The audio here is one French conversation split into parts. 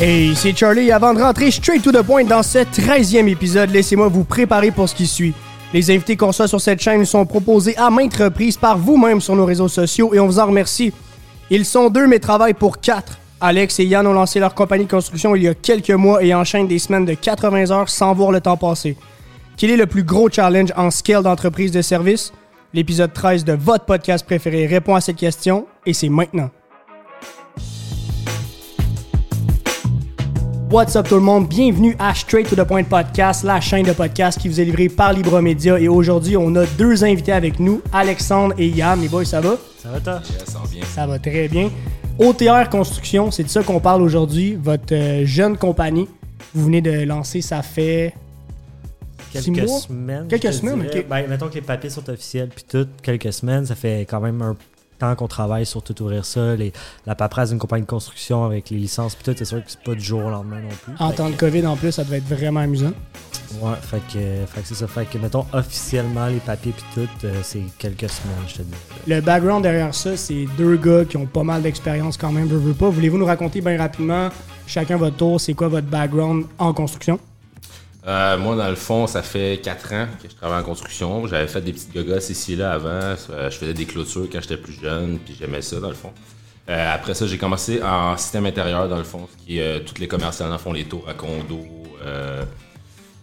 Hey, c'est Charlie. Avant de rentrer straight to the point dans ce 13e épisode, laissez-moi vous préparer pour ce qui suit. Les invités qu'on soit sur cette chaîne sont proposés à maintes reprises par vous-même sur nos réseaux sociaux et on vous en remercie. Ils sont deux mais travaillent pour quatre. Alex et Yann ont lancé leur compagnie de construction il y a quelques mois et enchaînent des semaines de 80 heures sans voir le temps passer. Quel est le plus gros challenge en scale d'entreprise de service? L'épisode 13 de votre podcast préféré répond à cette question et c'est maintenant. What's up tout le monde? Bienvenue à Straight to the Point Podcast, la chaîne de podcast qui vous est livrée par Libromédia. Et aujourd'hui, on a deux invités avec nous, Alexandre et Yann. Les boys, ça va? Ça va toi? ça va bien. Ça va très bien. OTR Construction, c'est de ça qu'on parle aujourd'hui. Votre euh, jeune compagnie, vous venez de lancer, ça fait Six Quelques mois? semaines. Quelques je te semaines, dirais. ok. Ben, mettons que les papiers sont officiels, puis tout, quelques semaines, ça fait quand même un temps qu'on travaille sur tout ouvrir ça. Les, la paperasse d'une compagnie de construction avec les licences, puis tout, c'est sûr que c'est pas du jour au lendemain non plus. en Fait temps de COVID en plus, ça devait être vraiment amusant. Ouais, fait que, fait que c'est ça. Fait que, mettons, officiellement, les papiers, puis tout, euh, c'est quelques semaines, je te dis. Le background derrière ça, c'est deux gars qui ont pas mal d'expérience quand même, veux, veux pas. Voulez-vous nous raconter bien rapidement, chacun votre tour, c'est quoi votre background en construction? Euh, moi, dans le fond, ça fait 4 ans que je travaille en construction. J'avais fait des petites gogosses ici et là avant. Euh, je faisais des clôtures quand j'étais plus jeune, puis j'aimais ça, dans le fond. Euh, après ça, j'ai commencé en système intérieur, dans le fond, ce qui est toutes les commerciaux, dans le fond, les tours à condo.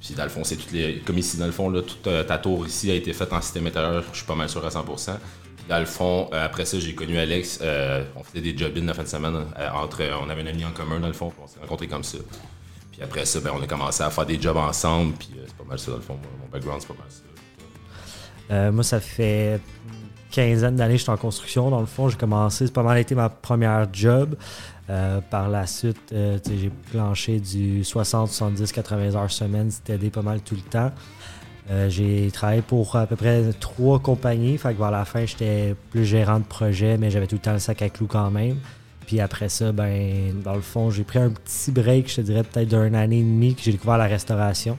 puis dans le fond, c'est toutes les. Comme ici, dans le fond, là, toute ta tour ici a été faite en système intérieur, je suis pas mal sûr à 100%. Puis dans le fond, après ça, j'ai connu Alex. on faisait des job-ins la fin de semaine. entre, on avait un ami en commun, dans le fond, on s'est rencontrés comme ça. Puis après ça, ben, on a commencé à faire des jobs ensemble, puis euh, c'est pas mal ça, dans le fond. Mon background, c'est pas mal ça. Euh, moi, ça fait quinzaine d'années que je suis en construction. Dans le fond, j'ai commencé, c'est pas mal été ma première job. Euh, par la suite, j'ai planché du 60, 70, 80 heures semaine. C'était pas mal tout le temps. J'ai travaillé pour à peu près trois compagnies. Fait que vers la fin, j'étais plus gérant de projet, mais j'avais tout le temps le sac à clous quand même. Puis après ça, ben, dans le fond, j'ai pris un petit break, je te dirais peut-être d'un année et demie que j'ai découvert la restauration.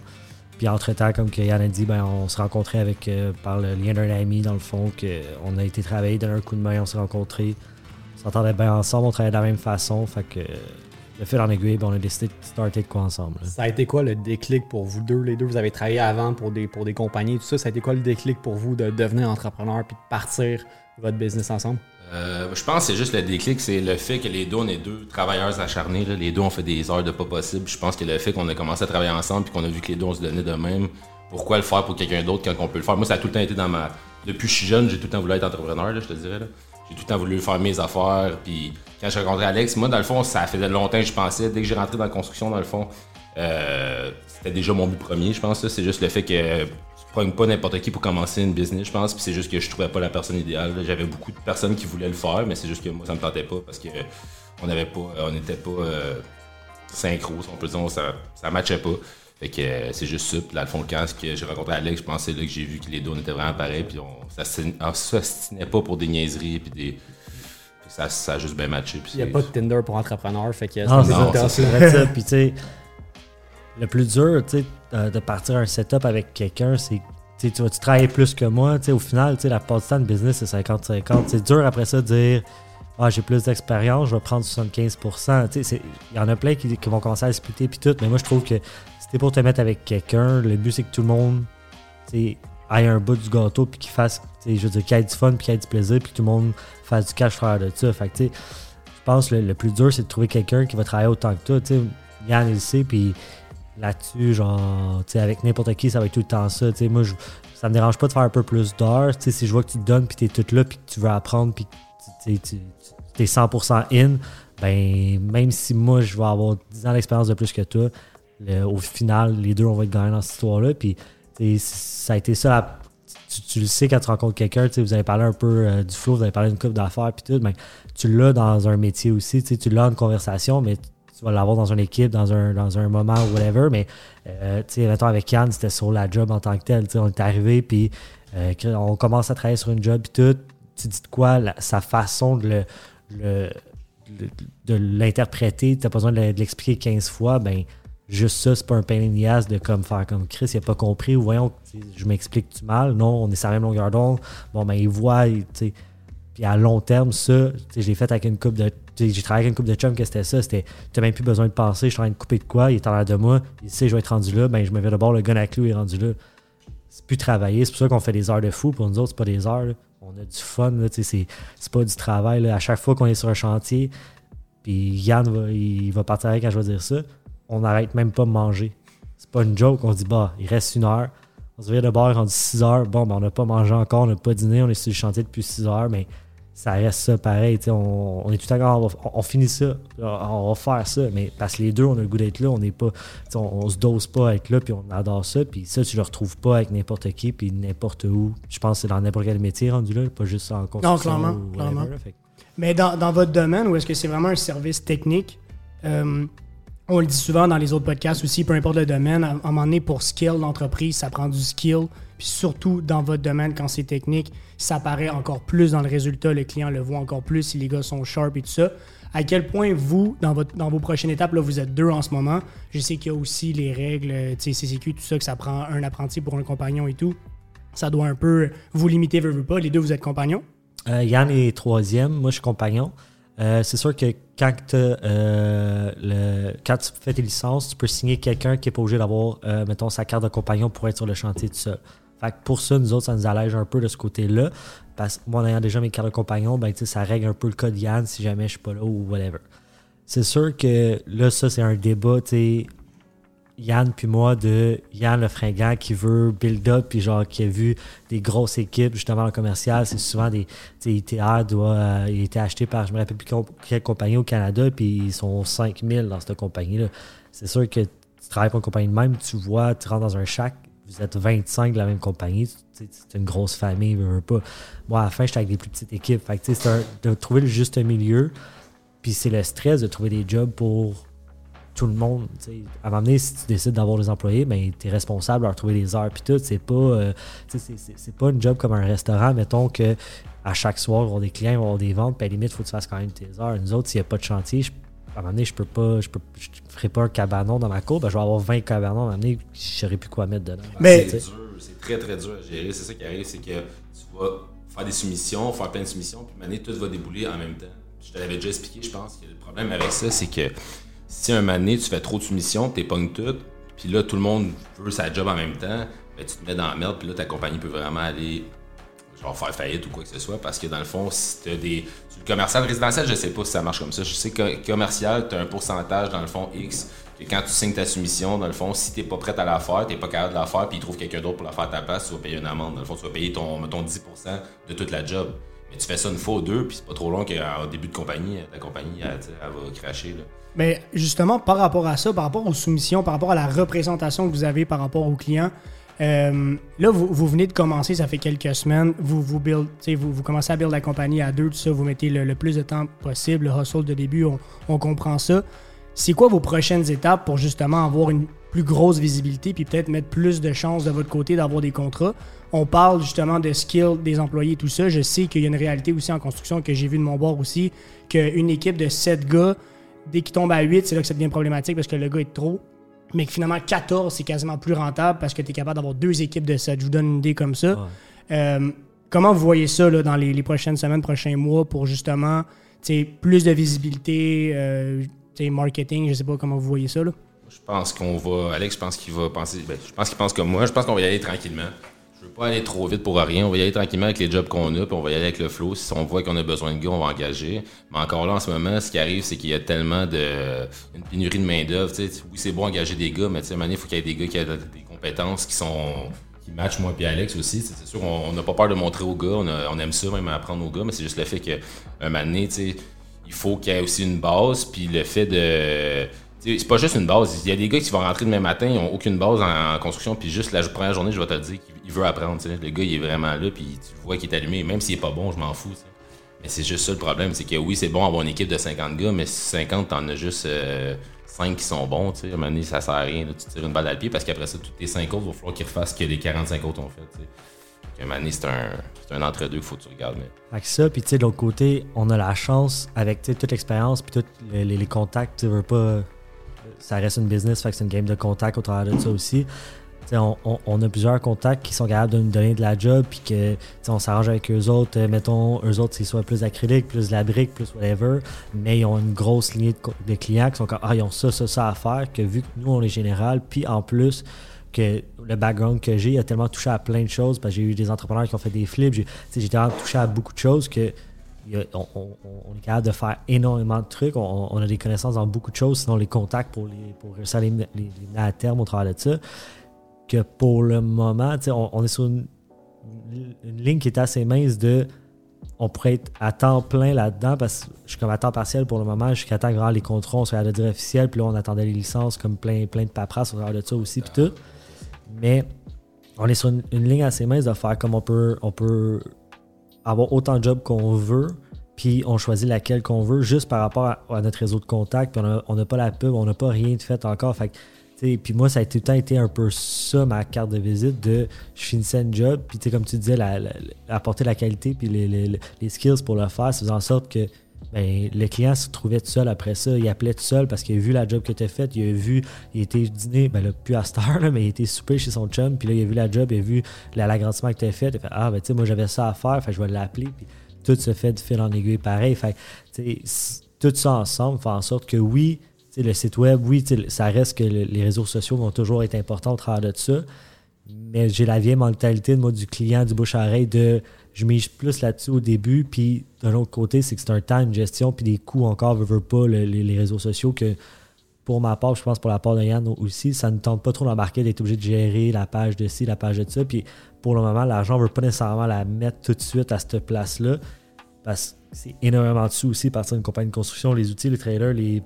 Puis entre-temps, comme que Yann a dit, ben, on s'est rencontrés avec, euh, par le lien d'un ami, dans le fond, que on a été travailler, donner un coup de main, on s'est rencontrés. On s'entendait bien ensemble, on travaillait de la même façon. Fait que le fil en aiguille, ben, on a décidé de starter de quoi ensemble. Ça a été quoi le déclic pour vous deux? Les deux, vous avez travaillé avant pour des, pour des compagnies, tout ça. Ça a été quoi le déclic pour vous de devenir entrepreneur puis de partir votre business ensemble? Euh, je pense que c'est juste le déclic, c'est le fait que les deux, on est deux travailleurs acharnés. Les deux, on fait des heures de pas possible. Je pense que le fait qu'on a commencé à travailler ensemble puis qu'on a vu que les deux, on se donnait de même, pourquoi le faire pour quelqu'un d'autre quand on peut le faire? Moi, ça a tout le temps été dans ma. Depuis que je suis jeune, j'ai tout le temps voulu être entrepreneur, je te dirais. J'ai tout le temps voulu faire mes affaires. Puis quand j'ai rencontré Alex, moi, dans le fond, ça faisait longtemps que je pensais. Dès que j'ai rentré dans la construction, dans le fond, euh, c'était déjà mon but premier, je pense. là. C'est juste le fait que pas n'importe qui pour commencer une business, je pense. Puis c'est juste que je trouvais pas la personne idéale. J'avais beaucoup de personnes qui voulaient le faire, mais c'est juste que moi, ça me tentait pas parce que on n'avait pas, on n'était pas euh, synchro, si on peut dire. Ça, ça matchait pas. Fait que euh, c'est juste ça. Puis là, le fond, quand que j'ai rencontré Alex, je pensais là, que j'ai vu que les deux, on était vraiment pareils. Puis on s'ostinait pas pour des niaiseries. Puis des. puis ça, ça a juste bien matché. Puis Il n'y a pas de Tinder pour entrepreneur, fait que Non, c'est ça. Puis tu sais, le plus dur, tu sais, euh, de partir un setup avec quelqu'un, c'est tu tu vas-tu travailler plus que moi? Au final, la part du temps de business, c'est 50-50. C'est dur après ça de dire Ah, j'ai plus d'expérience, je vais prendre 75%. Tu sais, c'est- il y en a plein qui, vont commencer à discuter puis tout, mais moi je trouve que si t'es pour te mettre avec quelqu'un, le but c'est que tout le monde aille un bout du gâteau puis qu'il fasse, je veux dire, qu'il y ait du fun puis qu'il y ait du plaisir puis que tout le monde fasse du cash frère de ça. Fait que, je pense que le, plus dur, c'est de trouver quelqu'un qui va travailler autant que toi. Yann, il sait, puis là-dessus, genre, tu sais, avec n'importe qui, ça va être tout le temps ça. Tu sais, moi, je, ça me dérange pas de faire un peu plus d'heures. Tu sais, si je vois que tu te donnes, puis tu es tout là, puis que tu veux apprendre, puis tu tu- tu es 100% in, ben, même si moi, je vais avoir 10 ans d'expérience de plus que toi, au final, les deux, on va être gagnants dans cette histoire-là. Puis, ça a été ça. tu, le sais quand tu rencontres quelqu'un, tu vous avez parlé un peu euh, du flow, vous avez parlé d'une coupe d'affaires, puis tout, ben, tu l'as dans un métier aussi, tu l'as en conversation, mais tu vas l'avoir dans une équipe, dans un, dans un moment ou whatever. Mais, euh, tu sais, mettons avec Yann, c'était sur la job en tant que tel. Tu sais, on est arrivé, puis euh, on commence à travailler sur une job, puis tout. Tu dis de quoi, sa façon de le, le- de l'interpréter, tu as besoin de le- de l'expliquer 15 fois, ben juste ça, c'est pas un pain in de comme faire comme Chris, il a pas compris, ou voyons, tu je m'explique-tu mal, non, on est sur la même longueur d'onde, bon, ben il voit, tu sais, puis à long terme, ça, tu je l'ai fait avec une couple de tu j'ai travaillé avec une couple de chums que c'était ça. C'était, t'as même plus besoin de penser, je suis en train de couper de quoi, il est en l'air de moi, il sait, je vais être rendu là, ben je me vais de bord, le gun à clou est rendu là. C'est plus travailler, c'est pour ça qu'on fait des heures de fou. Pour nous autres, c'est pas des heures. On a du fun, c'est, pas du travail. là. À chaque fois qu'on est sur un chantier, puis Yann va, il va partir quand je vais dire ça, on n'arrête même pas de manger. C'est pas une joke, on dit, bah, il reste une heure. On se vient de bord, rendu 6 heures. Bon, ben, on n'a pas mangé encore, on n'a pas dîné, on est sur le chantier depuis 6 heures, mais ça reste ça pareil. On, on est tout à l'heure, on, on finit ça, on va faire ça, mais parce que les deux, on a le goût d'être là, on n'est pas, on, on se dose pas à être là, puis on adore ça, puis ça, tu le retrouves pas avec n'importe qui, puis n'importe où. Je pense que c'est dans n'importe quel métier rendu là, pas juste en construction. clairement, ou whatever, clairement. là. Que- Mais dans, dans votre domaine, ou est-ce que c'est vraiment un service technique? euh, on le dit souvent dans les autres podcasts aussi, peu importe le domaine, à, à un moment donné, pour scale l'entreprise, ça prend du skill. Puis surtout dans votre domaine, quand c'est technique, ça paraît encore plus dans le résultat. Le client le voit encore plus si les gars sont sharp et tout ça. À quel point vous, dans, dans vos prochaines étapes, là, vous êtes deux en ce moment? Je sais qu'il y a aussi les règles, euh, CCQ, tout ça, que ça prend un apprenti pour un compagnon et tout. Ça doit un peu vous limiter, veux, veux pas. Les deux, vous êtes compagnons? Euh, Yann est troisième, moi je suis compagnon. Euh, c'est sûr que quand, euh, quand tu fais tes licences, tu peux signer quelqu'un qui n'est pas obligé d'avoir, mettons, sa carte de compagnon pour être sur le chantier tout seul. Fait que pour ça, nous autres, ça nous allège un peu de ce côté-là. Parce que moi, en ayant déjà mes cartes de compagnon, ben, ça règle un peu le cas de Yann si jamais je suis pas là ou whatever. C'est sûr que là, ça, c'est un débat, tu Yann puis moi de Yann le fringant qui veut build up puis genre qui a vu des grosses équipes justement en commercial c'est souvent des ITR doit euh, il a été acheté par je me rappelle plus quelle compagnie au Canada puis ils sont 5000 dans cette compagnie là c'est sûr que tu travailles pour une compagnie de même tu vois tu rentres dans un shack vous êtes 25 de la même compagnie c'est une grosse famille pas moi à la fin j'étais avec des plus petites équipes fait que c'est de trouver le juste milieu puis c'est le stress de trouver des jobs pour tout le monde. À un moment donné, si tu décides d'avoir des employés, ben, tu es responsable de leur trouver les heures. Puis tout, c'est pas, euh, c'est- pas une job comme un restaurant. Mettons que à chaque soir, vont avoir des clients, vont avoir des ventes. Puis à la limite, il faut que tu fasses quand même tes heures. Nous autres, s'il n'y a pas de chantier, je- à un moment donné, je peux pas, je peux, je ferai pas un cabanon dans ma cour. Ben, je vais avoir 20 cabanons. À un moment donné, je saurais plus quoi mettre dedans. Mais- c'est dur, c'est très très dur à gérer. C'est ça qui arrive, c'est que tu vas faire des soumissions, faire plein de soumissions, puis maintenant tout va débouler en même temps. Je te l'avais déjà expliqué, je pense que le problème avec ça, c'est que si un moment donné, tu fais trop de soumissions, t'es pognes toutes, puis là tout le monde veut sa job en même temps, ben, tu te mets dans la merde, puis là ta compagnie peut vraiment aller genre faire faillite ou quoi que ce soit parce que dans le fond si t'as des sur le commercial résidentiel je sais pas si ça marche comme ça. Je sais que commercial t'as un pourcentage dans le fond X que quand tu signes ta soumission dans le fond si t'es pas prête à la faire t'es pas capable de la faire puis il trouve quelqu'un d'autre pour la faire à ta place tu vas payer une amende. Dans le fond tu vas payer ton mettons 10% de toute la job. Mais tu fais ça une fois ou deux puis c'est pas trop long qu'au début de compagnie ta compagnie elle, elle va cracher là. Mais justement, par rapport à ça, par rapport aux soumissions, par rapport à la représentation que vous avez par rapport aux clients, euh, là, vous, vous venez de commencer, ça fait quelques semaines, vous, vous, build, vous, vous commencez à build la compagnie à deux, tout ça, vous mettez le, plus de temps possible, le hustle de début, on, comprend ça. C'est quoi vos prochaines étapes pour justement avoir une plus grosse visibilité, puis peut-être mettre plus de chances de votre côté d'avoir des contrats? On parle justement de skill des employés, tout ça. Je sais qu'il y a une réalité aussi en construction que j'ai vu de mon bord aussi, qu'une équipe de 7 gars, dès qu'il tombe à 8, c'est là que ça devient problématique parce que le gars est trop. Mais que finalement, 14, c'est quasiment plus rentable parce que tu es capable d'avoir deux équipes de 7. Je vous donne une idée comme ça. Ouais. Euh, comment vous voyez ça là, dans les, les prochaines semaines, prochains mois pour justement plus de visibilité, euh, marketing, je sais pas comment vous voyez ça. Là. Je pense qu'on va. Alex, je pense qu'il va penser. ben, je pense qu'il pense comme moi. Je pense qu'on va y aller tranquillement. Pas aller trop vite pour rien. On va y aller tranquillement avec les jobs qu'on a, puis on va y aller avec le flow. Si on voit qu'on a besoin de gars, on va engager. Mais encore là, en ce moment, ce qui arrive, c'est qu'il y a tellement de. une pénurie de main-d'œuvre. Oui, c'est bon engager des gars, mais tu sais, à un moment il faut qu'il y ait des gars qui aient des compétences qui sont. qui matchent moi et Alex aussi. C'est sûr, on n'a pas peur de montrer aux gars. On, aime ça, même apprendre aux gars, mais c'est juste le fait qu'un moment donné, il faut qu'il y ait aussi une base, puis le fait de. C'est pas juste une base. Il y a des gars qui vont rentrer demain matin, ils n'ont aucune base en, construction, puis juste la première journée, je vais te le dire qu'il veut apprendre. Le gars, il est vraiment là, puis tu vois qu'il est allumé. Même s'il est pas bon, je m'en fous. Mais c'est juste ça le problème, c'est que oui, c'est bon avoir une équipe de 50 gars, mais si 50, t'en as juste 5 qui sont bons. tu sais. À un moment donné, ça sert à rien. tu tires une balle à pied parce qu'après ça, tous tes 5 autres, il va falloir qu'ils refassent ce que les 45 autres ont fait. tu sais. Fait qu'à un moment donné, c'est un, un entre-deux qu'il faut que tu regardes. Mais... Fait ça, puis tu sais, de l'autre côté, on a la chance, avec toute l'expérience, puis tous les contacts, tu veux pas. Ça reste une business, fait que c'est une game de contact au travers de ça aussi. on, a plusieurs contacts qui sont capables de nous donner de la job, puis que on s'arrange avec eux autres. Euh, mettons, eux autres, c'est soit plus acrylique, plus la brique, plus whatever, mais ils ont une grosse lignée de, clients qui sont comme Ah, ils ont ça, ça, ça à faire, que vu que nous, on est général, puis en plus, que le background que j'ai a tellement touché à plein de choses, parce que j'ai eu des entrepreneurs qui ont fait des flips, j'ai tellement touché à beaucoup de choses que on, est capable de faire énormément de trucs. On, a des connaissances dans beaucoup de choses, sinon les contacts pour, les, pour réussir à les, les, mener à terme au travers de ça que pour le moment, on, on, est sur une, ligne qui est assez mince de on pourrait être à temps plein là-dedans parce que je suis comme à temps partiel pour le moment, jusqu'à temps que les contrats, on soit à la dire officiel, puis là on attendait les licences comme plein, plein de paperasse au travers de ça aussi, puis tout. Mais on est sur une, ligne assez mince de faire comme on peut, on peut avoir autant de jobs qu'on veut, puis on choisit laquelle qu'on veut juste par rapport à, notre réseau de contacts, puis on n'a pas la pub, on n'a pas rien de fait encore. Fait puis moi, ça a tout le temps été un peu ça, ma carte de visite, de je finissais un job, puis comme tu disais, la, apporter la qualité, puis les, skills pour le faire, ça en sorte que ben, le client se trouvait tout seul après ça. Il appelait tout seul parce qu'il a vu la job que tu as faite, il a vu, il était dîner, ben là, plus à Star, mais il était souper chez son chum, puis là, il a vu la job, il a vu l'agrandissement que tu as fait, il a fait Ah, ben tu sais, moi j'avais ça à faire, fait, je vais l'appeler, puis tout se fait de fil en aiguille pareil. Fait, tout ça ensemble fait en sorte que oui, le site web, oui, ça reste que les réseaux sociaux vont toujours être importants au travers de ça. Mais j'ai la vieille mentalité de moi du client du bouche à oreille de je mise plus là-dessus au début, puis d'un autre côté, c'est que c'est un temps, une gestion, puis des coûts encore, ne veut pas les, réseaux sociaux que pour ma part, je pense pour la part de Yann aussi, ça ne tente pas trop d'embarquer d'être obligé de gérer la page de ci, la page de ça. Puis pour le moment, l'argent ne veut pas nécessairement la mettre tout de suite à cette place-là. Parce que c'est énormément de sous aussi partir d'une compagnie de construction, les outils, les trailers, les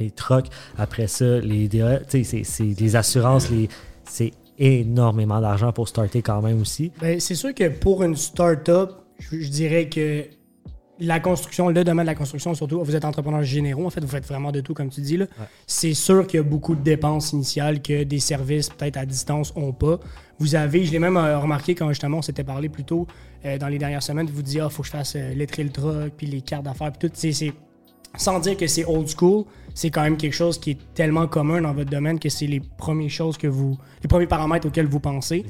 les trucks, après ça, les c'est les assurances, les, c'est énormément d'argent pour starter quand même aussi. Ben, c'est sûr que pour une start-up, je, dirais que la construction, le domaine de la construction, surtout, vous êtes entrepreneur généraux, en fait, vous faites vraiment de tout, comme tu dis. Là. C'est sûr qu'il y a beaucoup de dépenses initiales que des services, peut-être à distance, n'ont pas. Vous avez, je l'ai même euh, remarqué quand justement on s'était parlé plus tôt euh, dans les dernières semaines, vous dites, ah, faut que je fasse euh, le truck, puis les cartes d'affaires, puis tout. C'est sans dire que c'est old school, c'est quand même quelque chose qui est tellement commun dans votre domaine que c'est les premières choses que vous. les premiers paramètres auxquels vous pensez.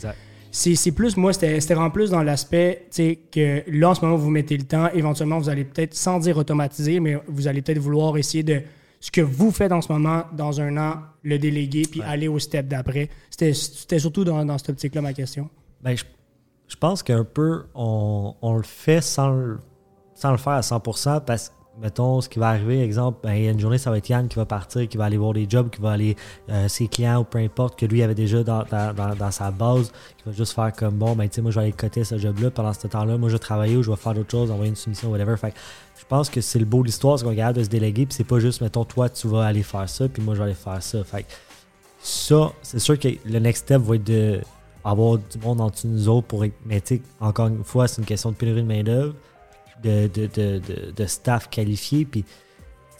C'est plus, moi, c'était vraiment plus dans l'aspect que là, en ce moment, vous mettez le temps. Éventuellement, vous allez peut-être, sans dire automatiser, mais vous allez peut-être vouloir essayer de ce que vous faites en ce moment, dans un an, le déléguer puis aller au step d'après. C'était surtout dans, dans cette optique-là ma question. Ben, je, je pense qu'un peu, on, on, le fait sans, sans le faire à 100% parce que mettons, ce qui va arriver, exemple, ben, il y a une journée, ça va être Yann qui va partir, qui va aller voir des jobs, qui va aller euh, ses clients ou peu importe, que lui avait déjà dans, dans, sa base, qui va juste faire comme bon, ben, tu sais, moi, je vais aller coter ce job-là pendant ce temps-là. Moi, je vais travailler ou je vais faire d'autres choses, envoyer une soumission, whatever. Fait je pense que c'est le beau de l'histoire, c'est qu'on capable de se déléguer, puis c'est pas juste, mettons, toi, tu vas aller faire ça, puis moi, je vais aller faire ça. Fait ça, c'est sûr que le next step va être de avoir du monde en dessous de nous autres pour être. Mais encore une fois, c'est une question de pénurie de main-d'œuvre de, de, de, staff qualifié. Puis,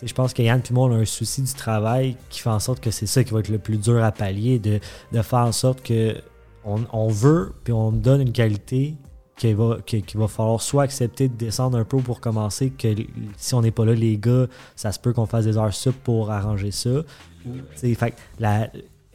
je pense que Yann et moi, on a un souci du travail qui fait en sorte que c'est ça qui va être le plus dur à pallier, de, faire en sorte que on, veut, puis on donne une qualité qu'il va, va falloir soit accepter de descendre un peu pour commencer, que si on n'est pas là, les gars, ça se peut qu'on fasse des heures sup pour arranger ça. Fait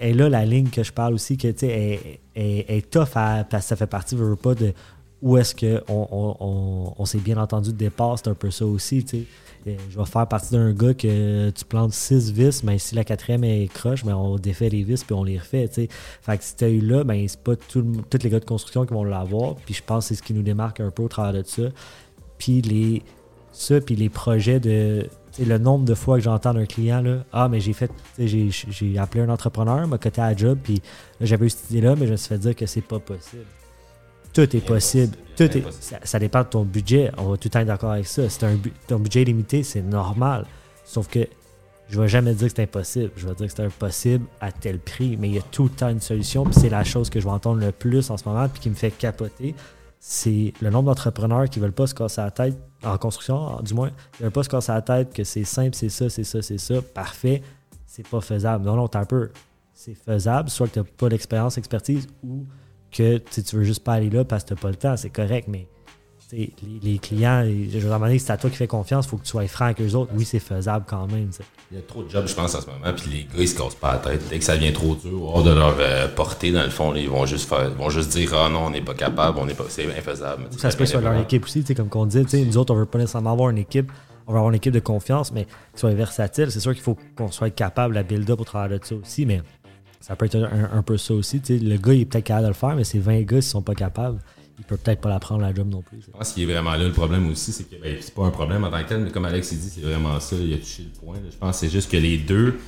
et là, la ligne que je parle aussi, que est, est, est, tough parce que ça fait partie, veux, pas, de ou est-ce qu'on on, s'est bien entendu de départ, c'est un peu ça aussi, tu sais. Je vais faire partie d'un gars que tu plantes six vis, mais si la quatrième est croche, on défait les vis puis on les refait. sais. Fait que si tu as eu là, ben c'est pas tous les gars de construction qui vont l'avoir. Puis je pense que c'est ce qui nous démarque un peu au travers de ça. Puis les ça, puis les projets de. le nombre de fois que j'entends un client, là, ah, mais j'ai fait, j'ai appelé un entrepreneur, m'a coté à la job, puis j'avais eu cette idée-là, mais je me suis fait dire que c'est pas possible. Tout est possible. Tout est, ça, dépend de ton budget. On va tout le temps être d'accord avec ça. Si un, ton budget est limité, c'est normal. Sauf que je ne vais jamais dire que c'est impossible. Je vais dire que c'est impossible à tel prix. Mais il y a tout le temps une solution. Puis c'est la chose que je vais entendre le plus en ce moment puis qui me fait capoter. C'est le nombre d'entrepreneurs qui ne veulent pas se casser la tête, en construction du moins, qui ne veulent pas se casser la tête que c'est simple, c'est ça, c'est ça, c'est ça, parfait. C'est pas faisable. Non, non, t'as un peu. C'est faisable, soit que tu n'as pas d'expérience, expertise ou que tu veux juste pas aller là parce que tu n'as pas le temps, c'est correct, mais les, les clients, je veux à moment donné, c'est à toi qui fais confiance, il faut que tu sois franc avec eux autres. Oui, c'est faisable quand même. Il y a trop de jobs, je pense, en ce moment, puis les gars, ils se cassent pas la tête. Dès que ça devient trop dur, hors de leur euh, portée, dans le fond, ils vont juste faire, ils vont juste dire, ah non, on n'est pas capable, on n'est pas, c'est infaisable. Ça se peut sur leur équipe aussi, comme qu'on dit, nous autres, on veut pas nécessairement avoir une équipe, on veut avoir une équipe de confiance, mais qui soit versatile. C'est sûr qu'il faut qu'on soit capable de build up au travers de ça aussi, mais ça peut être un, peu ça aussi. Le gars, il est peut-être capable de le faire, mais ces 20 gars, s'ils sont pas capables, il peut peut-être pas la prendre la job non plus. Je pense qu'il est vraiment là le problème aussi, c'est que ben, c'est pas un problème en tant que tel, mais comme Alex a dit, c'est vraiment ça, il a touché le point. Je pense que c'est juste que les deux,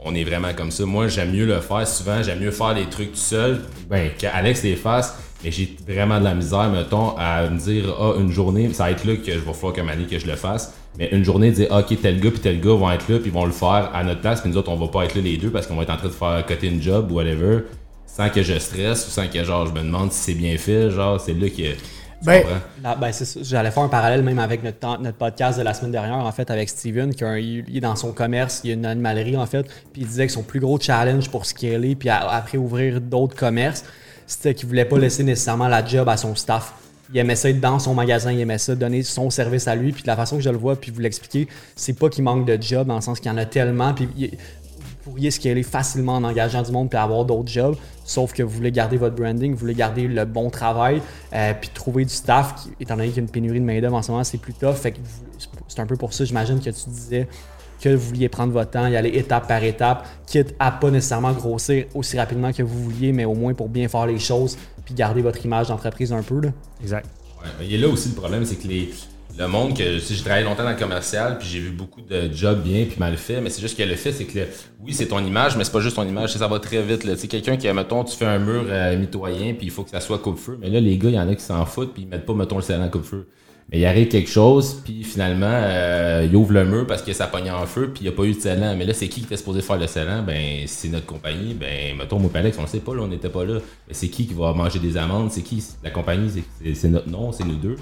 on est vraiment comme ça. Moi, j'aime mieux le faire souvent, j'aime mieux faire les trucs tout seul, ben, qu'Alex les fasse, mais j'ai vraiment de la misère, mettons, à me dire, ah, une journée, ça va être là que je vais falloir comme année que je le fasse, mais une journée, dire, ah, ok, tel gars puis tel gars vont être là, puis ils vont le faire à notre place, puis nous autres, on va pas être là les deux parce qu'on va être en train de faire côté une job ou whatever, sans que je stresse ou sans que, genre, je me demande si c'est bien fait, genre, c'est là que. Ben? Là, ben, c'est ça. J'allais faire un parallèle même avec notre, notre podcast de la semaine dernière, en fait, avec Steven, qui a un- il est dans son commerce, il y a une animalerie, en fait, puis il disait que son plus gros challenge pour scaler, puis après ouvrir d'autres commerces, c'était qu'il voulait pas laisser nécessairement la job à son staff. Il aimait ça être dans son magasin, il aimait ça donner son service à lui, puis de la façon que je le vois, puis vous l'expliquer, c'est pas qu'il manque de job, dans le sens qu'il y en a tellement, puis vous pourriez scaler facilement en engageant du monde puis avoir d'autres jobs, sauf que vous voulez garder votre branding, vous voulez garder le bon travail, euh, puis trouver du staff, qui, étant donné qu'il y a une pénurie de main-d'œuvre en ce moment, c'est plus tough. Fait que c'est un peu pour ça, j'imagine, que tu disais que vous vouliez prendre votre temps, y aller étape par étape, quitte à pas nécessairement grossir aussi rapidement que vous vouliez, mais au moins pour bien faire les choses, puis garder votre image d'entreprise un peu. Là. Exact. Ouais, mais il y a là aussi le problème, c'est que les, le monde que si j'ai travaillé longtemps dans le commercial, puis j'ai vu beaucoup de jobs bien puis mal faits, mais c'est juste que le fait, c'est que le- oui, c'est ton image, mais c'est pas juste ton image, ça va très vite. là. Tu sais, quelqu'un qui, mettons, tu fais un mur euh, mitoyen, puis il faut que ça soit coupe-feu, mais là, les gars, il y en a qui s'en foutent, puis ils mettent pas, mettons, le scellant coupe-feu. Mais il arrive quelque chose, puis finalement, euh, il ouvre le mur parce que ça pogne en feu, puis il n'y a pas eu de scellant. Mais là, c'est qui qui était supposé faire le scellant? Ben, c'est notre compagnie. Ben, mettons, moi, et Alex, on le sait pas, là, on n'était pas là. Mais c'est qui qui va manger des amendes? C'est qui? La compagnie, c'est notre nom, c'est nous deux.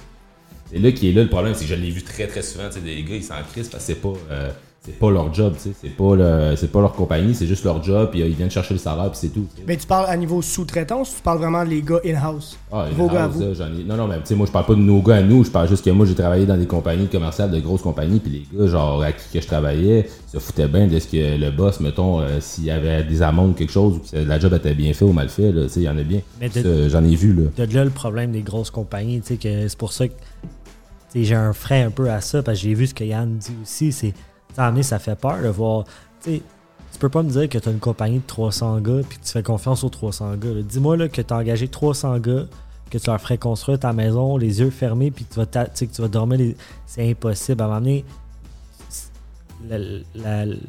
C'est là qui est là le problème, c'est que je l'ai vu très très souvent, tu sais, des gars ils s'en crissent parce que c'est pas euh, c'est pas leur job, tu sais, c'est pas le- c'est pas leur compagnie, c'est juste leur job, puis euh, ils viennent chercher le salaire puis c'est tout. Ben, tu parles à niveau sous-traitance ou tu parles vraiment des gars in-house? Ah, Vos gars à in-house, vous. là, j'en ai- Non, non, mais tu sais, moi je parle pas de nos gars à nous, je parle juste que moi j'ai travaillé dans des compagnies commerciales, de grosses compagnies, puis les gars, genre à qui que je travaillais, se foutaient bien de ce que le boss, mettons, euh, s'il y avait des amendes ou quelque chose, ou que la job était bien fait ou mal fait, là, tu sais, il y en a bien. Mais de- Ça, J'en ai vu, là. de là le problème des grosses compagnies, tu sais, que c'est pour ça que j'ai un frein un peu à ça, parce que j'ai vu ce que Yann dit aussi, c'est, tu donné, ça fait peur de voir, tu tu peux pas me dire que tu as une compagnie de 300 gars puis que tu fais confiance aux 300 gars. Dis-moi que tu as engagé 300 gars, que tu leur ferais construire ta maison, les yeux fermés, puis tu vas, tu que tu vas dormir. les- C'est impossible. À un moment donné,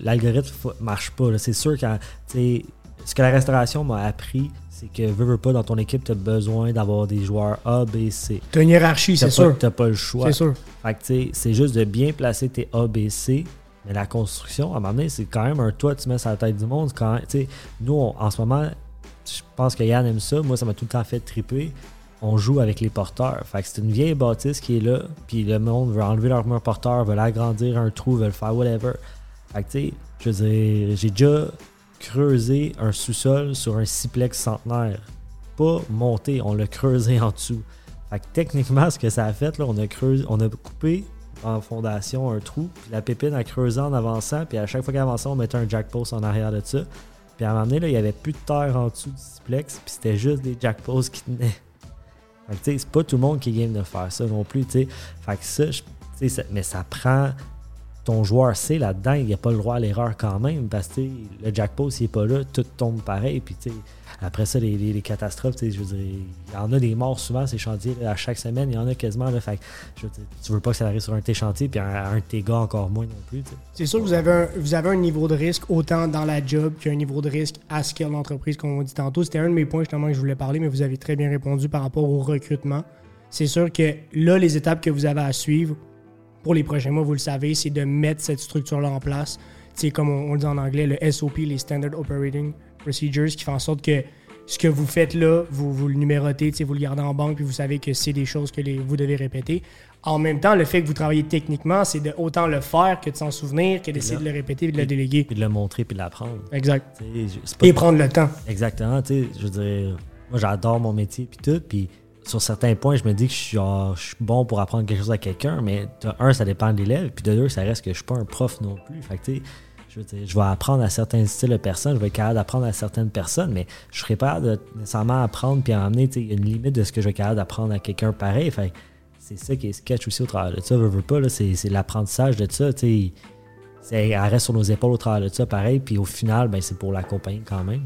l'algorithme marche pas. C'est sûr que tu ce que la restauration m'a appris, c'est que veux, veux pas, dans ton équipe, tu as besoin d'avoir des joueurs A, B, C. T'as une hiérarchie, c'est sûr. T'as pas le choix. C'est sûr. Fait que, tu sais, c'est juste de bien placer tes A, B, C. Mais la construction, à un moment donné, c'est quand même un toit tu mets sur la tête du monde. Quand, nous, en ce moment, je pense que Yann aime ça. Moi, ça m'a tout le temps fait triper. On joue avec les porteurs. Fait que c'est une vieille bâtisse qui est là. Puis le monde veut enlever leur mur porteur, veut l'agrandir un trou, veut le faire whatever. Fait que, tu sais, je veux dire, j'ai déjà creusé un sous-sol sur un siplex centenaire. Pas monté, on l'a creusé en dessous. Fait que techniquement, ce que ça a fait, là, on a creusé, on a coupé en fondation un trou, puis la pépine a creusé en avançant, puis à chaque fois qu'elle avançait, on mettait un jack post en arrière de ça. Puis à un moment donné, là, il n'y avait plus de terre en dessous du siplex, puis c'était juste des jack posts qui tenaient. Fait que, tu sais, c'est pas tout le monde qui est game de faire ça non plus, tu sais. Fait que ça, je- ça- mais ça prend ton joueur C là-dedans, il n'a pas le droit à l'erreur quand même, parce que le jack post, il n'est pas là, tout tombe pareil, puis après ça, les, catastrophes, je veux dire, il y en a des morts souvent, ces chantiers, à chaque semaine, il y en a quasiment, là, fait veux tu veux pas que ça arrive sur un de tes chantiers, puis un, un de tes gars encore moins non plus. C'est sûr que vous avez, un, niveau de risque autant dans la job qu'un niveau de risque à scale d'entreprise, comme on dit tantôt. C'était un de mes points justement que je voulais parler, mais vous avez très bien répondu par rapport au recrutement. C'est sûr que là, les étapes que vous avez à suivre pour les prochains mois, vous le savez, c'est de mettre cette structure-là en place. C'est comme on, on le dit en anglais, le SOP, les Standard Operating Procedures, qui fait en sorte que ce que vous faites là, vous, vous le numérotez, vous le gardez en banque, puis vous savez que c'est des choses que les- vous devez répéter. En même temps, le fait que vous travaillez techniquement, c'est de autant le faire que de s'en souvenir, que d'essayer de le répéter et de le déléguer. Puis de le montrer, puis de l'apprendre. Exact. Je- pas- Et prendre le temps. Exactement, tu sais, je veux dire, moi j'adore mon métier puis tout, puis sur certains points, je me dis que je suis, genre, je suis bon pour apprendre quelque chose à quelqu'un, mais de un, ça dépend de l'élève, puis de deux, ça reste que je suis pas un prof non plus. Fait que, je, je vais apprendre à certains styles de personnes, je vais être capable d'apprendre à certaines personnes, mais je serai pas de nécessairement apprendre puis a une limite de ce que je vais être capable d'apprendre à quelqu'un pareil. C'est ça qui est sketch aussi au travers de ça, veux, veux pas, c'est, l'apprentissage de ça, tu sais. Elle reste sur nos épaules au travers de ça, pareil, puis au final, ben, c'est pour l'accompagner quand même.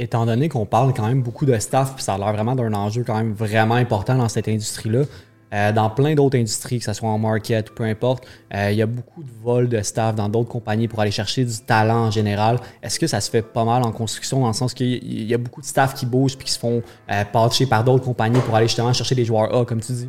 Étant donné qu'on parle quand même beaucoup de staff, puis ça a l'air vraiment d'un enjeu quand même vraiment important dans cette industrie-là, euh, dans plein d'autres industries, que ce soit en market ou peu importe, euh, il y a beaucoup de vols de staff dans d'autres compagnies pour aller chercher du talent en général. Est-ce que ça se fait pas mal en construction, dans le sens qu'il y- a beaucoup de staff qui bougent puis qui se font euh, patcher par d'autres compagnies pour aller justement chercher des joueurs A, comme tu dis?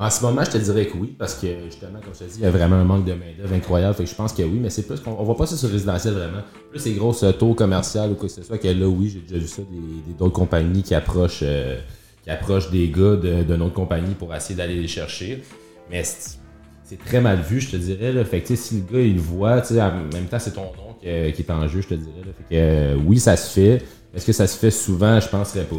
En ce moment, je te dirais que oui, parce que justement, comme je te dis, il y a vraiment un manque de main-d'œuvre incroyable. Je pense que oui, mais c'est plus qu'on on voit pas ça sur résidentiel vraiment. Plus ces grosses euh, tours commerciales ou quoi que ce soit, que là, oui, j'ai déjà vu ça, des, d'autres compagnies qui approchent, euh, qui approchent des gars de, d'une autre compagnie pour essayer d'aller les chercher. Mais c'est, très mal vu, je te dirais. Là. Fait que si le gars, il le voit, en même temps, c'est ton nom qui, euh, qui est en jeu, je te dirais. Là. Fait que oui, ça se fait. Est-ce que ça se fait souvent? Je penserais pas.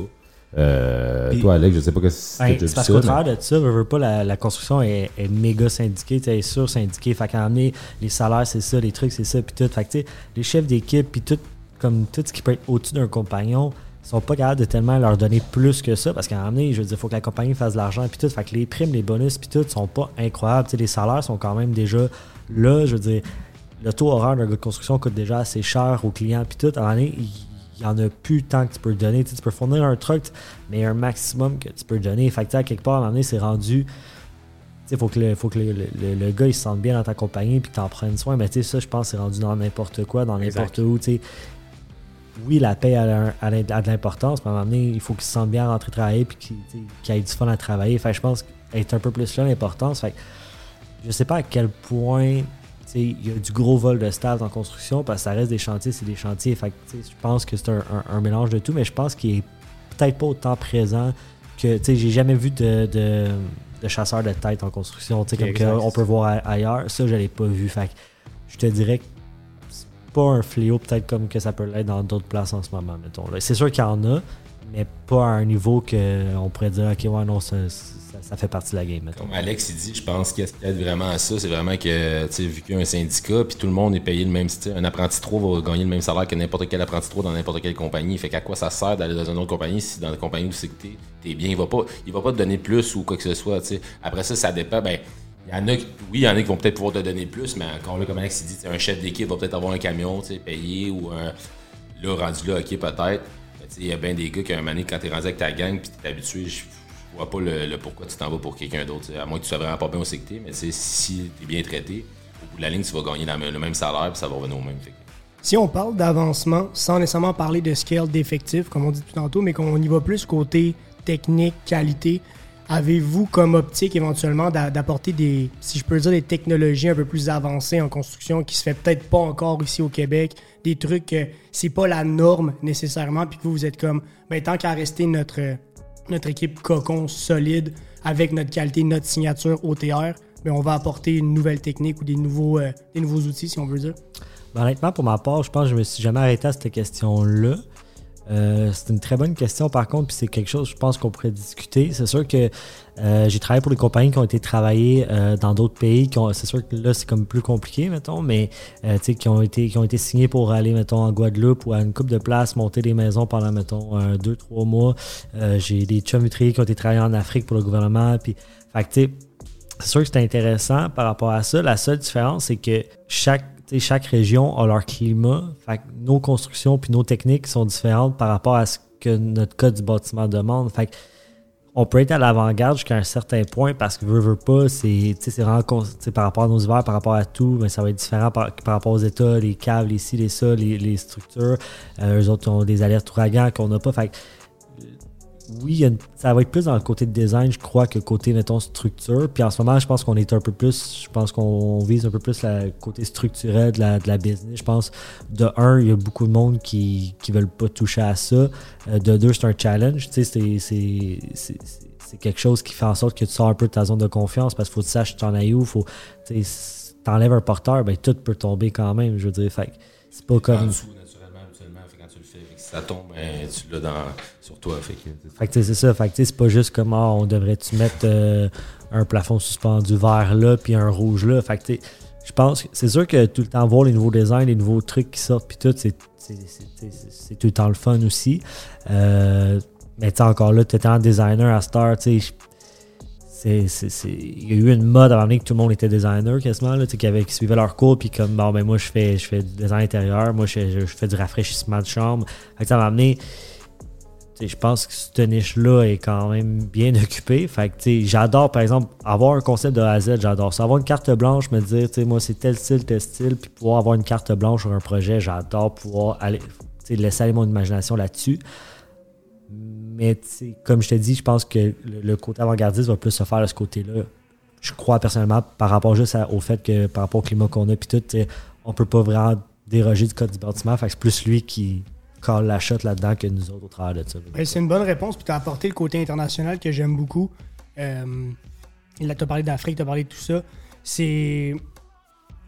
Euh, Puis- toi, Alex, je sais pas que si déjà c'est parce qu'au travers de ça, veux, veux pas, la, la construction est, est méga syndiquée, elle est sur syndiquée. Fait qu'à les salaires, c'est ça, les trucs, c'est ça, puis tout. Fait que, les chefs d'équipe, puis tout, comme tout ce qui peut être au-dessus d'un compagnon, sont pas capables de tellement leur donner plus que ça. Parce qu'à amener, je veux dire, il faut que la compagnie fasse de l'argent, puis tout. Fait que les primes, les bonus, puis tout, sont pas incroyables. Tu sais, les salaires sont quand même déjà là. Je veux dire, le taux horaire d'un gars de construction coûte déjà assez cher aux clients, puis tout. À un moment donné, il il y en a plus tant que tu peux donner. Tu sais, tu peux fournir un truc, mais un maximum que tu peux donner. Fait que, tu sais, à quelque part, à un moment donné, c'est rendu. Il faut que, le, faut que le, le- le gars il se sente bien dans ta compagnie puis que tu en prennes soin. Mais tu sais, ça, je pense, c'est rendu dans n'importe quoi, dans n'importe où. Oui, la paix a, a a de l'importance, mais à un moment donné, il faut qu'il se sente bien à rentrer travailler puis qu'il ait du fun à travailler. Fait que je pense être un peu plus là l'importance. Fait que je sais pas à quel point il y a du gros vol de staff la construction parce que ça reste des chantiers, c'est des chantiers. Fait je pense que c'est un, un- un mélange de tout, mais je pense qu'il est peut-être pas autant présent que tu sais, j'ai jamais vu de, de, de chasseur de tête en construction, tu sais, comme Exact. que on peut voir ailleurs. Ça, je l'ai pas vu. Fait je te dirais que pas un fléau peut-être comme que ça peut l'être dans d'autres places en ce moment, mettons. C'est sûr qu'il y en a, mais pas à un niveau qu'on pourrait dire, ok, ouais, non, ça, ça, fait partie de la game, mettons. Comme Alex il dit, je pense qu'est-ce qui aide vraiment à ça, c'est vraiment que, tu sais, vu qu'il y a un syndicat, puis tout le monde est payé le même un apprenti 3 va gagner le même salaire que n'importe quel apprenti 3 dans n'importe quelle compagnie. Fait qu'à quoi ça sert d'aller dans une autre compagnie si dans la compagnie où c'est que t'es, t'es bien, il va pas, il va pas te donner plus ou quoi que ce soit, tu sais. Après ça, ça dépend, ben, il y en a qui, oui, il y en a qui vont peut-être pouvoir te donner plus, mais encore là, comme Alex dit, un chef d'équipe va peut-être avoir un camion, payé ou un, là, rendu là, ok, peut-être. Il y a bien des gars qui, à un moment donné, quand t'es rendu avec ta gang puis t'es habitué, je vois pas le, pourquoi tu t'en vas pour quelqu'un d'autre. À moins que tu sois vraiment pas bien au secté, mais si t'es bien traité, au bout de la ligne, tu vas gagner le même salaire puis ça va revenir au même. Fait Si on parle d'avancement, sans nécessairement parler de scale d'effectifs, comme on dit tout tantôt, mais qu'on y va plus côté technique, qualité, avez-vous comme optique éventuellement d'a- d'apporter des, si je peux dire, des technologies un peu plus avancées en construction qui se fait peut-être pas encore ici au Québec, des trucs que c'est pas la norme nécessairement, puis que vous, vous êtes comme, ben, tant qu'à rester notre, notre équipe cocon solide avec notre qualité, notre signature OTR, ben, on va apporter une nouvelle technique ou des nouveaux, euh, des nouveaux outils, si on veut dire. Ben, honnêtement, pour ma part, je pense que je me suis jamais arrêté à cette question-là. Euh, c'est une très bonne question par contre, puis c'est quelque chose je pense qu'on pourrait discuter. C'est sûr que euh, j'ai travaillé pour des compagnies qui ont été travaillées euh, dans d'autres pays. C'est sûr que là, c'est comme plus compliqué, mettons, mais qui ont été qui ont été signés pour aller, mettons, en Guadeloupe ou à une coupe de place, monter des maisons pendant, mettons, un, deux, trois mois. J'ai des chums vitriers qui ont été travaillés en Afrique pour le gouvernement. Puis, fait que, tu sais, c'est sûr que c'est intéressant par rapport à ça. La seule différence, c'est que chaque, chaque région a leur climat. Fait que nos constructions puis nos techniques sont différentes par rapport à ce que notre code du bâtiment demande. On peut être à l'avant-garde jusqu'à un certain point parce que veut, veut pas, c'est vraiment par rapport à nos hivers, par rapport à tout, mais ça va être différent par, rapport aux États, les caves, les ci, les ça, les, structures. Euh, eux autres ont des alertes ouragans qu'on n'a pas. Oui, il y a une- ça va être plus dans le côté de design, je crois, que côté, mettons, structure. Puis en ce moment, je pense qu'on est un peu plus, je pense qu'on vise un peu plus le côté structurel de la, de la business. Je pense, de un, il y a beaucoup de monde qui ne veulent pas toucher à ça. Euh, de deux, c'est un challenge. Tu sais, c'est- c'est- c'est c'est quelque chose qui fait en sorte que tu sors un peu de ta zone de confiance parce qu'il faut que tu saches t'en ailles où. Faut, tu sais, si t'enlèves un porteur, ben tout peut tomber quand même, je veux dire. Fait que c'est pas En comme. dessous, naturellement, habituellement, fait que quand tu le fais. Fait que ça tombe, ben, tu l'as dans, sur toi. Fait que, Fait que c'est ça. Fait que c'est pas juste comme ah, on devrait-tu mettre euh, un plafond suspendu vert là puis un rouge là. Fait que je pense c'est sûr que tout le temps voir les nouveaux designs, les nouveaux trucs qui sortent puis tout, c'est, c'est, tout le temps le fun aussi. Euh, mais encore là, tu étais en designer à Star, tu sais, il y a eu une mode donné que tout le monde était designer quasiment, là, qui, avait, qui suivait leur cours, puis comme, bon, ben moi, je fais, je fais du design intérieur, moi, je, fais du rafraîchissement de chambre. Fait que ça m'a amené, je pense que cette niche-là est quand même bien occupée. Fait que, j'adore, par exemple, avoir un concept de A à Z, j'adore ça. Avoir une carte blanche, me dire, moi, c'est tel style, tel style, puis pouvoir avoir une carte blanche sur un projet, j'adore pouvoir aller, laisser aller mon imagination là-dessus. Mais, comme je te dis, je pense que le, côté avant-gardiste va plus se faire de ce côté-là. Je crois personnellement, par rapport juste au fait que, par rapport au climat qu'on a, puis tout, on peut pas vraiment déroger du code du bâtiment. C'est plus lui qui colle la shot là-dedans que nous autres au travers de ça. Ben, c'est une bonne réponse, puis tu as apporté le côté international que j'aime beaucoup. Euh, là, tu as parlé d'Afrique, tu as parlé de tout ça. C'est.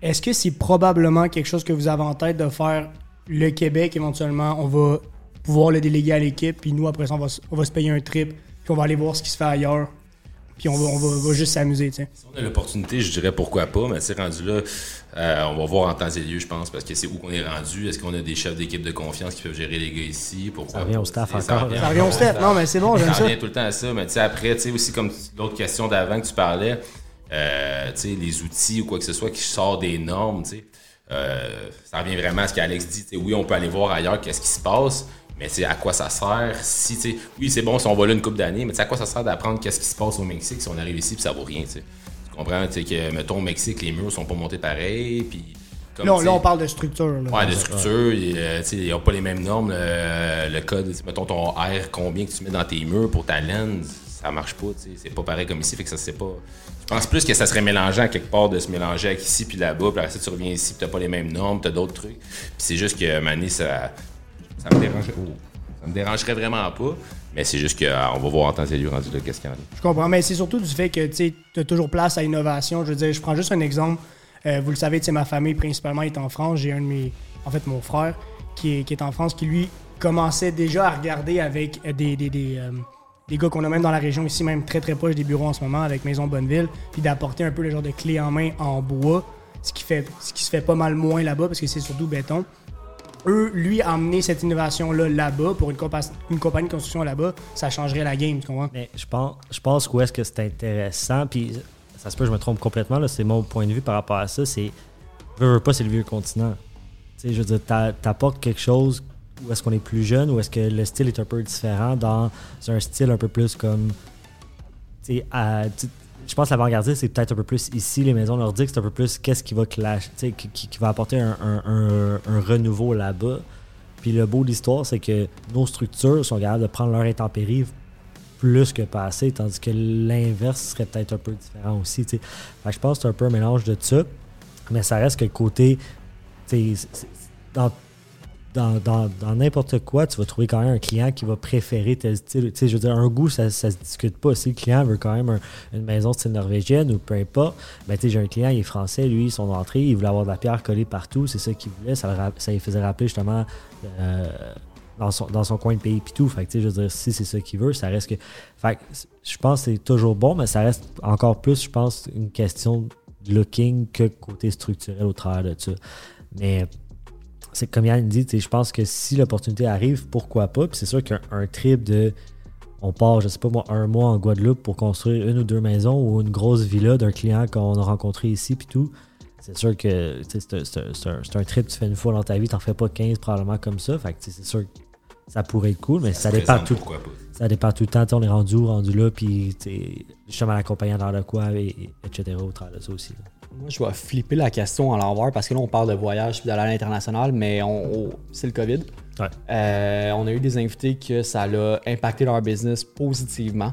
Est-ce que c'est probablement quelque chose que vous avez en tête de faire le Québec éventuellement On va pouvoir le déléguer à l'équipe, puis nous, après ça, on va, on va se payer un trip, puis on va aller voir ce qui se fait ailleurs, puis on va, on va, juste s'amuser. Si on a l'opportunité, je dirais pourquoi pas, mais c'est rendu là, euh, on va voir en temps et lieu, je pense, parce que c'est où qu'on est rendu. Est-ce qu'on a des chefs d'équipe de confiance qui peuvent gérer les gars ici? Pourquoi Ça revient au staff encore, revient Ça revient au step. Non, mais c'est bon, j'aime Ça ça. revient tout le temps à ça, mais tu sais, après, tu sais, aussi comme l'autre question d'avant que tu parlais, euh, tu sais, les outils ou quoi que ce soit qui sort des normes, tu sais, euh, ça revient vraiment à ce qu'Alex dit, tu sais, oui, on peut aller voir ailleurs qu'est-ce qui se passe, mais tu sais, à quoi ça sert si, tu oui, c'est bon si on va là une couple d'années, mais à quoi ça sert d'apprendre qu'est-ce qui se passe au Mexique si on arrive ici puis ça vaut rien, tu sais? Tu comprends, tu sais, que, mettons, au Mexique, les murs sont pas montés pareil, puis... comme, Là, là, on parle de structure. là. Ouais, de structure, et, euh, ils n'ont pas les mêmes normes. Le, le code, mettons ton R, combien que tu mets dans tes murs pour ta laine, ça marche pas. C'est pas pareil comme ici, fait que ça c'est pas. Je pense plus que ça serait mélangeant quelque part de se mélanger avec ici puis là-bas, puis après ça tu reviens ici, puis t'as pas les mêmes normes, t'as d'autres trucs. Puis c'est juste que Mané, ça, ça me dérangerait. oh, ça me dérangerait vraiment pas. Mais c'est juste qu'on va voir en temps et lieu rendu là qu'est-ce qu'il y en a. Je comprends, mais c'est surtout du fait que tu as toujours place à l'innovation. Je veux dire, je prends juste un exemple. Euh, vous le savez, ma famille principalement est en France. J'ai un de mes. En fait, mon frère qui est, qui est en France, qui lui commençait déjà à regarder avec euh, des, des, des, euh, des gars qu'on a même dans la région ici, même très très proche des bureaux en ce moment, avec Maison Bonneville, puis d'apporter un peu le genre de clé en main en bois, ce qui, fait, ce qui se fait pas mal moins là-bas parce que c'est surtout béton eux, lui, amener cette innovation-là là-bas pour une, une compagnie de construction là-bas, ça changerait la game, tu comprends? Mais je pense, je pense qu'où est-ce que c'est intéressant, puis ça se peut que je me trompe complètement, là, c'est mon point de vue par rapport à ça, c'est, veux, veux pas, c'est le vieux continent. Tu sais, je veux dire, t'a- t'apportes quelque chose où est-ce qu'on est plus jeune, ou est-ce que le style est un peu différent dans un style un peu plus comme, tu sais, je pense l'avant-gardiste, c'est peut-être un peu plus ici, les maisons nordiques, c'est un peu plus qu'est-ce qui va clash, va apporter un, renouveau là-bas. Puis le beau de l'histoire, c'est que nos structures sont capables de prendre leur intempérie plus que passé, tandis que l'inverse serait peut-être un peu différent aussi. je pense que c'est un peu un mélange de ça, mais ça reste que le côté, dans n'importe quoi, tu vas trouver quand même un client qui va préférer tel style. Tu sais, je veux dire, un goût, ça, ça se discute pas. Si le client veut quand même un- une maison style norvégienne ou peu importe, ben, tu sais, j'ai un client, il est français, lui, son entrée, il voulait avoir de la pierre collée partout, c'est ça qu'il voulait. Ça, le lui faisait rappeler justement euh, dans, son, dans son coin de pays puis tout. Fait que, je veux dire, si c'est ça qu'il veut, ça reste que. Fait que je pense que c'est toujours bon, mais ça reste encore plus, je pense, une question de looking que côté structurel au travers de ça. Mais c'est comme Yann dit, je pense que si l'opportunité arrive, pourquoi pas? Puis c'est sûr qu'un un trip de on part, je sais pas moi, un mois en Guadeloupe pour construire une ou deux maisons ou une grosse villa d'un client qu'on a rencontré ici puis tout. C'est sûr que c'est un- trip que tu fais une fois dans ta vie, t'en fais pas 15 probablement comme ça. Fait que c'est sûr que ça pourrait être cool, mais ça, dépend tout. Ça dépend tout le temps. On est rendu rendu là, puis justement l'accompagnant dans le quoi, et, et- etc. au travers de ça aussi. là. Moi, je vais flipper la question à l'envers parce que là, on parle de voyage puis d'aller à l'international, mais on, on- c'est le COVID. Ouais. Euh, on a eu des invités que ça a impacté leur business positivement.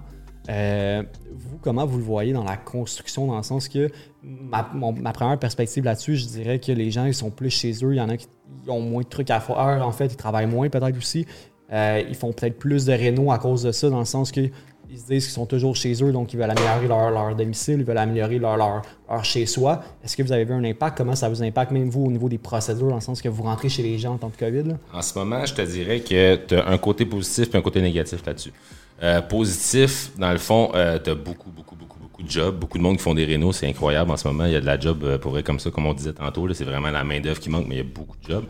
Euh, vous, comment vous le voyez dans la construction, dans le sens que ma, mon- ma première perspective là-dessus, je dirais que les gens ils sont plus chez eux, il y en a qui ont moins de trucs à faire, en fait, ils travaillent moins peut-être aussi. Euh, ils font peut-être plus de réno à cause de ça, dans le sens que ils se disent qu'ils sont toujours chez eux, donc ils veulent améliorer leur, leur domicile, ils veulent améliorer leur, leur, leur chez-soi. Est-ce que vous avez vu un impact? Comment ça vous impacte, même vous, au niveau des procédures, dans le sens que vous rentrez chez les gens en temps de COVID? En ce moment, je te dirais que tu as un côté positif et un côté négatif là-dessus. Euh, positif, dans le fond, euh, tu as beaucoup, beaucoup, beaucoup, beaucoup de jobs. Beaucoup de monde qui font des rénaux, c'est incroyable en ce moment. Il y a de la job euh, pour vrai comme ça, comme on disait tantôt. C'est vraiment la main-d'œuvre qui manque, mais il y a beaucoup de jobs.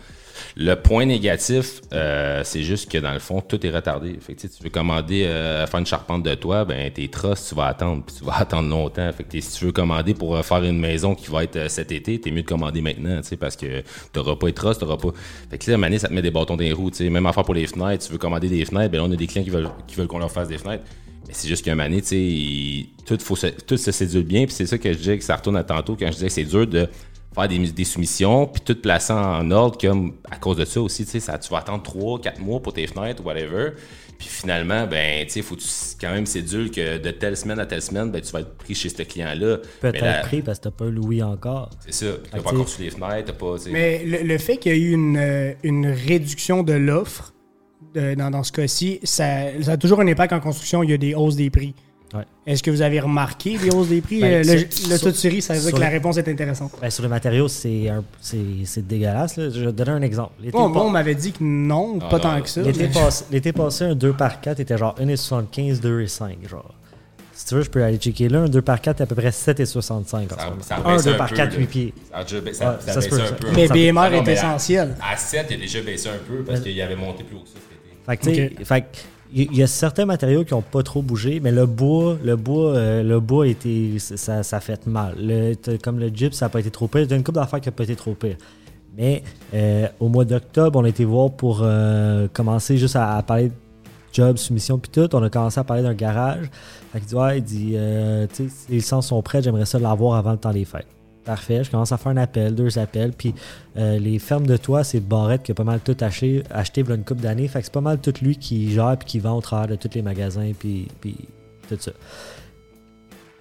Le point négatif, euh, c'est juste que dans le fond, tout est retardé. Fait que, tu veux commander euh, faire une charpente de toit, ben tes trosses, tu vas attendre, puis tu vas attendre longtemps. Fait que si tu veux commander pour euh, faire une maison qui va être cet été, t'es mieux de commander maintenant, parce que t'auras pas les trosses, t'auras pas. Fait que là, donné, ça te met des bâtons dans les roues, tu sais. Même affaire pour les fenêtres, tu veux commander des fenêtres, ben là, on a des clients qui veulent, veulent qu'on leur fasse des fenêtres. Mais c'est juste qu'un donné, tu sais, tout, se, tout se sédule bien, puis c'est ça que je disais que ça retourne à tantôt quand je disais que c'est dur de faire des, des soumissions, puis tout placer en ordre, comme à cause de ça aussi, tu sais, ça, tu vas attendre 3, 4 mois pour tes fenêtres ou whatever. Puis finalement, ben, tu sais, faut quand même sédule que de telle semaine à telle semaine, ben, tu vas être pris chez ce client-là. Peut-être là, pris parce que t'as pas loué encore. C'est ça. Puis T'as pas encore les fenêtres, t'as pas. Mais le, le fait qu'il y a eu une, euh, une réduction de l'offre dans, dans ce cas-ci, ça, ça a toujours un impact en construction. Il y a des hausses des prix. Ouais. Est-ce que vous avez remarqué des hausses des prix? Ben, Euh, le le taux de série, ça veut dire que la le- réponse est intéressante. Ben, sur les matériaux, c'est dégueulasse. là. Je vais te donner un exemple. Bon, pas- on m'avait dit que non, Ah, pas non, tant non. que ça. L'été mais- passé, un 2 par 4 était genre 1,75, 2,5. Genre. Si tu veux, je peux aller checker là. Un 2 par 4 est à peu près 7,65. en Ça- ce moment. ça a un baissé 2 un par peu, 4, là. 8 pieds. Ça ça, ça ça se baissé peut, un peu. Mais BMR est essentiel. À 7, il a déjà baissé un peu parce qu'il avait monté plus haut que ça cet été. Fait que, il il y a certains matériaux qui n'ont pas trop bougé, mais le bois, le bois, euh, le bois a été, ça, ça fait mal. Comme le gyps, ça n'a pas été trop pire. Il y a une couple d'affaires qui n'a pas été trop pire. Mais euh, au mois d'octobre, on a été voir pour euh, commencer juste à, parler de job, soumission, puis tout. On a commencé à parler d'un garage. Fait qu'il dit, ouais, il dit, euh, les licences sont prêtes, j'aimerais ça l'avoir avant le temps des fêtes. Parfait, je commence à faire un appel, deux appels, puis euh, les fermes de toit, c'est Barrette qui a pas mal tout acheté, acheté une couple d'années. Fait que c'est pas mal tout lui qui gère puis qui vend au travers de tous les magasins puis, puis tout ça.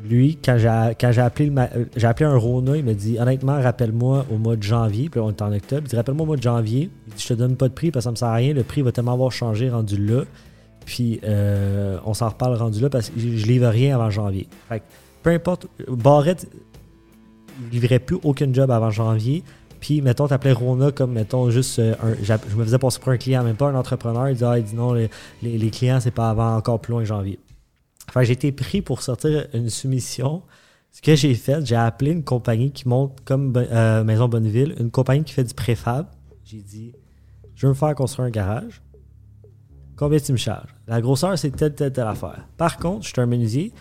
Lui, quand j'ai appelé, euh, j'ai appelé un Rona, il m'a dit honnêtement, rappelle-moi au mois de janvier, puis on est en octobre. Il dit rappelle-moi au mois de janvier. Il dit je te donne pas de prix parce que ça me sert à rien, le prix va tellement avoir changé rendu là. Puis euh, on s'en reparle rendu là parce que je livre rien avant janvier. Fait que peu importe, Barrette, livrait plus aucun job avant janvier. Puis, mettons, t'appelais Rona comme, mettons, juste euh, un. Je me faisais passer pour un client, même pas un entrepreneur. Il dit, ah, il dit non, les, les- les clients, c'est pas avant encore plus loin que janvier. Que j'ai été pris pour sortir une soumission. Ce que j'ai fait, j'ai appelé une compagnie qui monte comme Bon- euh, Maison Bonneville, une compagnie qui fait du préfab. J'ai dit, je veux me faire construire un garage. Combien tu me charges? La grosseur, c'est telle, telle, telle affaire. Par contre, je suis un menuisier.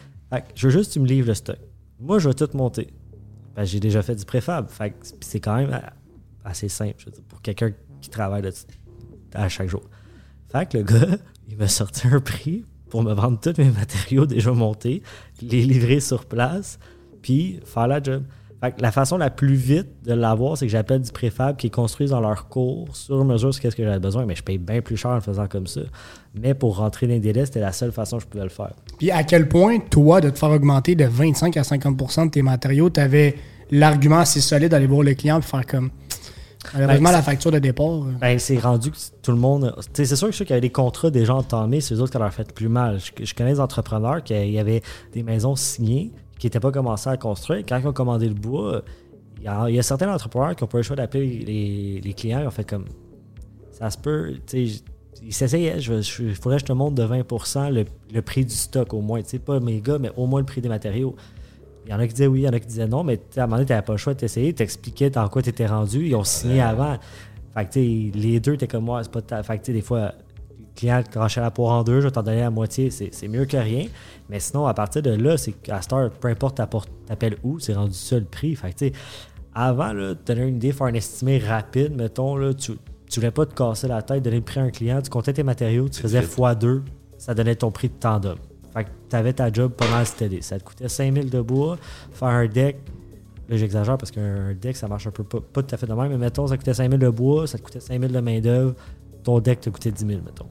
Je veux juste que tu me livres le stock. Moi, je vais tout monter. J'ai déjà fait du préfab. Fait c'est quand même assez simple, pour quelqu'un qui travaille à chaque jour. Fait que le gars, il m'a sorti un prix pour me vendre tous mes matériaux déjà montés, les livrer sur place, puis faire la job. Fait que la façon la plus vite de l'avoir, c'est que j'appelle du préfab qui est construit dans leur cours sur mesure sur qu'est-ce que j'avais besoin, mais je paye bien plus cher en le faisant comme ça. Mais pour rentrer dans les délais, c'était la seule façon que je pouvais le faire. Puis à quel point, toi, de te faire augmenter de 25 à 50% de tes matériaux, tu avais l'argument assez solide d'aller voir le client et faire comme. Malheureusement, Ben, la facture de départ. euh, Ben, c'est rendu que tout le monde. C'est sûr que ceux qui avaient des contrats déjà entamés, c'est eux autres qui leur fait plus mal. Je, je connais des entrepreneurs qui avait des maisons signées qui n'étaient pas commencées à construire. Quand ils ont commandé le bois, il y a, il y a certains entrepreneurs qui n'ont pas eu le choix d'appeler les, les clients. Ils ont fait comme. Ça se peut. tu sais, Ils s'essayaient. Je, je- il faudrait que je te montre de 20 le, le prix du stock au moins. Tu sais, pas mes gars, mais au moins le prix des matériaux. Il y en a qui disaient oui, il y en a qui disaient non, mais tu à un moment donné, tu n'avais pas le choix de t'essayer, t'expliquais dans quoi tu étais rendu, ils ont signé avant. Fait que tu les deux, t'es comme moi, c'est pas ta. Fait que tu des fois, client tranchait la poire en deux, je vais t'en donner la moitié, c'est mieux que rien. Mais sinon, à partir de là, c'est qu'à heure, peu importe t'appelles où, c'est rendu ça le prix. Fait que avant, là, te donner une idée, faire un estimé rapide, mettons, là, tu, tu voulais pas te casser la tête, donner le prix à un client, tu comptais tes matériaux, tu faisais x2, ça donnait ton prix de d'homme. Fait que tu avais ta job pas mal steady. Ça te coûtait 5000 de bois, faire un deck. Là, j'exagère parce qu'un deck, ça marche un peu pas, pas tout à fait de même, mais mettons, ça coûtait 5000 de bois, ça te coûtait 5000 de main-d'œuvre, ton deck te coûtait 10 000, mettons.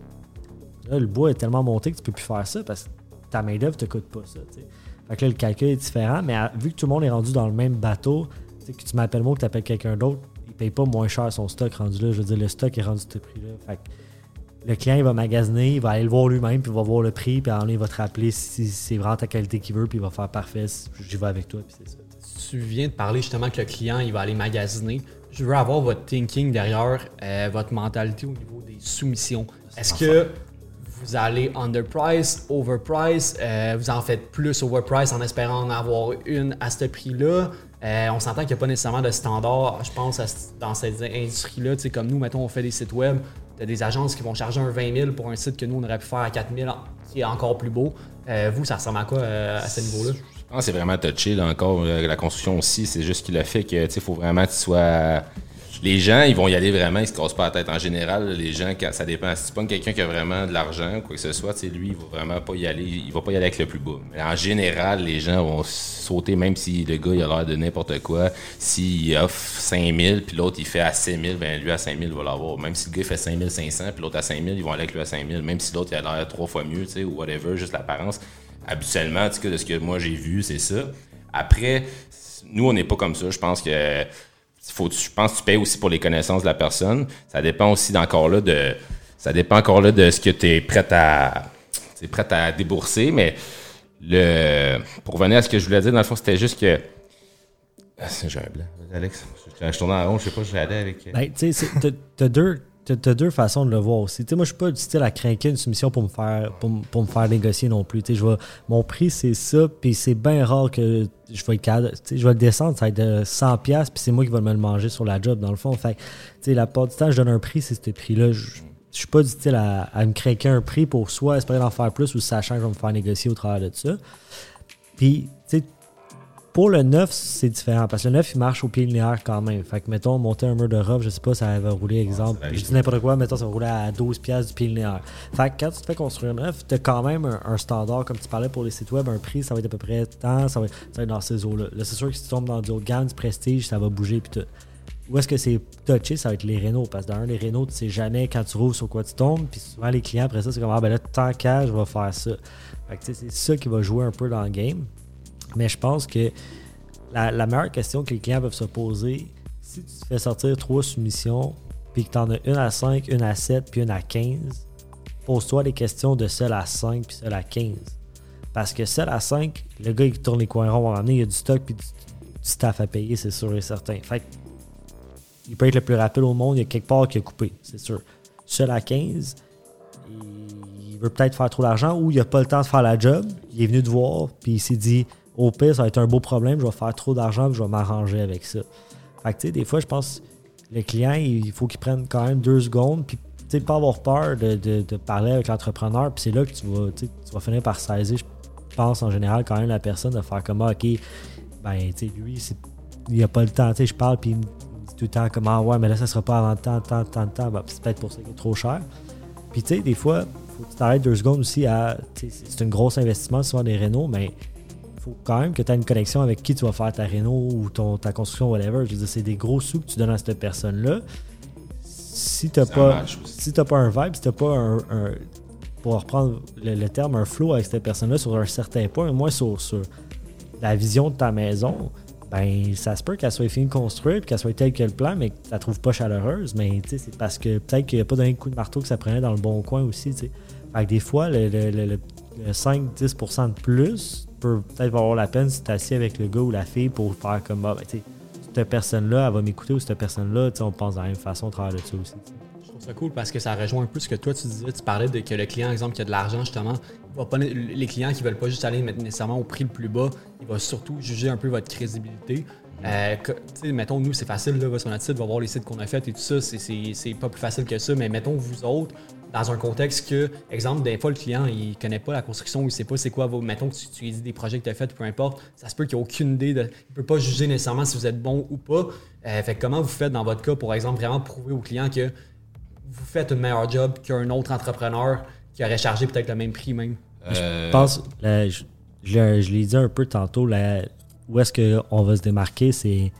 Là, le bois est tellement monté que tu peux plus faire ça parce que ta main-d'œuvre te coûte pas ça. tu sais. Fait que là, le calcul est différent, mais à- vu que tout le monde est rendu dans le même bateau, tu sais, que tu m'appelles moi ou que tu appelles quelqu'un d'autre, il paye pas moins cher son stock rendu là. Je veux dire, le stock est rendu ce prix-là. Fait que le client il va magasiner, il va aller le voir lui-même, puis il va voir le prix, puis alors, il va te rappeler si c'est vraiment ta qualité qu'il veut, puis il va faire parfait, j'y vais avec toi, puis c'est ça. Tu viens de parler justement que le client il va aller magasiner. Je veux avoir votre thinking derrière, euh, votre mentalité au niveau des soumissions. Est-ce que vous allez underprice, overprice, euh, vous en faites plus overprice en espérant en avoir une à ce prix-là? Euh, on s'entend qu'il n'y a pas nécessairement de standard, je pense, dans cette industrie-là. Comme nous, mettons, on fait des sites web, tu as des agences qui vont charger un 20 000 pour un site que nous, on aurait pu faire à 4 000, qui est encore plus beau. Euh, vous, ça ressemble à quoi à ce niveau-là? Je pense que c'est vraiment touché, là, encore. La construction aussi, c'est juste qu'il a fait que, tu faut vraiment que tu sois les gens, ils vont y aller vraiment, ils se cassent pas la tête. En général, les gens, ça dépend. Si tu pas quelqu'un qui a vraiment de l'argent, quoi que ce soit, lui, il va vraiment pas y aller. Il va pas y aller avec le plus bas. Mais en général, les gens vont sauter, même si le gars, il a l'air de n'importe quoi. S'il offre 5000, puis l'autre, il fait à 6000, ben lui, à 5000, il va l'avoir. Même si le gars, il fait 5500, puis l'autre à 5000, ils vont aller avec lui à 5000. Même si l'autre, il a l'air trois fois mieux, tu sais, ou whatever, juste l'apparence. Habituellement, tu sais, de ce que moi, j'ai vu, c'est ça. Après, nous, on n'est pas comme ça. Je pense que faut, je pense que tu payes aussi pour les connaissances de la personne. Ça dépend aussi d'encore là de. Ça dépend encore là de ce que tu es prêt à. Es prêt à débourser, mais le. Pour revenir à ce que je voulais dire, dans le fond, c'était juste que. Ah, j'ai un blanc. Alex, je, je tournais en rond, je sais pas, j'allais avec. Ben, tu sais, t'as deux T'as deux façons de le voir aussi. moi, je suis pas du style à craquer une soumission pour me faire pour, me faire négocier non plus. Je vais, mon prix, c'est ça, puis c'est bien rare que je vais, je vais le descendre, ça va être de 100$, puis c'est moi qui vais me le manger sur la job, dans le fond. Fait la part du temps, je donne un prix, c'est ce prix-là. Je, suis pas du style à, me craquer un prix pour soit espérer en faire plus ou sachant que je vais me faire négocier au travers de ça. Puis, pour le 9, c'est différent parce que le 9, il marche au pied linéaire quand même. Fait que, mettons, monter un mur de robe, je sais pas, ça va rouler, exemple. je dis n'importe quoi, mettons, ça va rouler à 12 pièces du pied linéaire. Fait que quand tu te fais construire un 9, tu as quand même un, standard, comme tu parlais pour les sites web, un prix, ça va être à peu près tant, ça va, être dans ces eaux-là. Là, c'est sûr que si tu tombes dans du haut de gamme, du prestige, ça va bouger puis tout. Où est-ce que c'est touché, ça va être les Renault. Parce que dans un, les Renault, tu sais jamais quand tu roules sur quoi tu tombes. Puis souvent, les clients, après ça, c'est comme, ah ben là, tant qu'à, je vais faire ça. Fait que c'est ça qui va jouer un peu dans le game. Mais je pense que la, meilleure question que les clients peuvent se poser, si tu fais sortir trois soumissions, puis que tu en as une à 5, une à 7, puis une à 15, pose-toi des questions de seul à 5 puis seul à 15. Parce que seul à 5, le gars qui tourne les coins ronds va il y a du stock puis du, staff à payer, c'est sûr et certain. Fait il peut être le plus rapide au monde, il y a quelque part qui a coupé, c'est sûr. Seul à 15, il veut peut-être faire trop d'argent ou il n'a pas le temps de faire la job. Il est venu te voir, puis il s'est dit au pire, ça va être un beau problème, je vais faire trop d'argent, je vais m'arranger avec ça. Fait que, tu sais, des fois, je pense le client, il faut qu'il prenne quand même deux secondes, puis, tu pas avoir peur de, parler avec l'entrepreneur, puis c'est là que tu vas, tu vas finir par saisir, je pense, en général, quand même, la personne de faire comme, ah, OK, ben, tu sais, lui, il a pas le temps, tu sais, je parle, puis il me dit tout le temps, comment, ah, ouais, mais là, ça sera pas avant tant, tant, tant, tant, ben, c'est peut-être pour ça qu'il est trop cher. Puis, tu sais, des fois, faut que tu t'arrêtes deux secondes aussi à, c'est un gros investissement, souvent des Renault, mais quand même que tu as une connexion avec qui tu vas faire ta réno ou ton, ta construction, whatever. Je veux dire, c'est des gros sous que tu donnes à cette personne-là. Si tu n'as pas, si pas un vibe, si tu pas un, pour reprendre le, terme, un flow avec cette personne-là sur un certain point, moins sur, sur la vision de ta maison, ben ça se peut qu'elle soit finie de construire qu'elle soit telle que le plan, mais que tu la trouves pas chaleureuse. Mais c'est parce que peut-être qu'il n'y a pas donné coup de marteau que ça prenait dans le bon coin aussi. Fait que des fois, le, le 5-10% de plus peut peut-être avoir la peine si tu assis avec le gars ou la fille pour faire comme ah, ben, cette personne-là, elle va m'écouter ou cette personne-là, on pense de la même façon au travers de ça aussi. Je trouve ça cool parce que ça rejoint un peu ce que toi tu disais. Tu parlais de que le client, exemple, qui a de l'argent, justement, va pas, les clients qui veulent pas juste aller nécessairement au prix le plus bas, il va surtout juger un peu votre crédibilité. Euh, mettons, nous, c'est facile, là, sur notre site, va voir les sites qu'on a fait et tout ça, c'est pas plus facile que ça, mais mettons, vous autres, dans un contexte que, exemple, des fois, le client, il connaît pas la construction, il sait pas c'est quoi vos. Mettons que tu, tu lui dis des projets que tu as fait, peu importe, ça se peut qu'il ait aucune idée. De, il peut pas juger nécessairement si vous êtes bon ou pas. Euh, fait comment vous faites dans votre cas, pour exemple, vraiment prouver au client que vous faites un meilleur job qu'un autre entrepreneur qui aurait chargé peut-être le même prix même? Je euh, pense, je, je l'ai dit un peu tantôt, où est-ce qu'on va se démarquer, c'est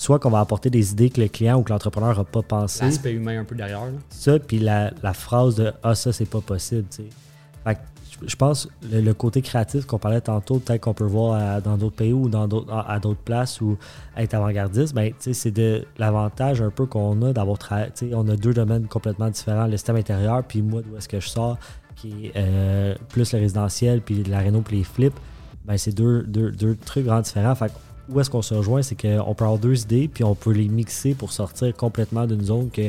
soit qu'on va apporter des idées que le client ou que l'entrepreneur n'a pas pensé. L'aspect humain un peu derrière. Ça, puis la, phrase de Ah, ça, c'est pas possible. Fait que je- pense le, le côté créatif qu'on parlait tantôt, peut-être qu'on peut voir à- dans d'autres pays ou dans d'autres, à, à d'autres places ou être avant-gardiste, ben, c'est de l'avantage un peu qu'on a d'avoir travaillé. On a deux domaines complètement différents, le système intérieur, puis moi, d'où est-ce que je sors, qui est euh, plus le résidentiel, puis la réno, puis les flips, ben, c'est deux, deux, deux trucs vraiment différents. Fait où est-ce qu'on se rejoint, c'est qu'on peut avoir deux idées, puis on peut les mixer pour sortir complètement d'une zone que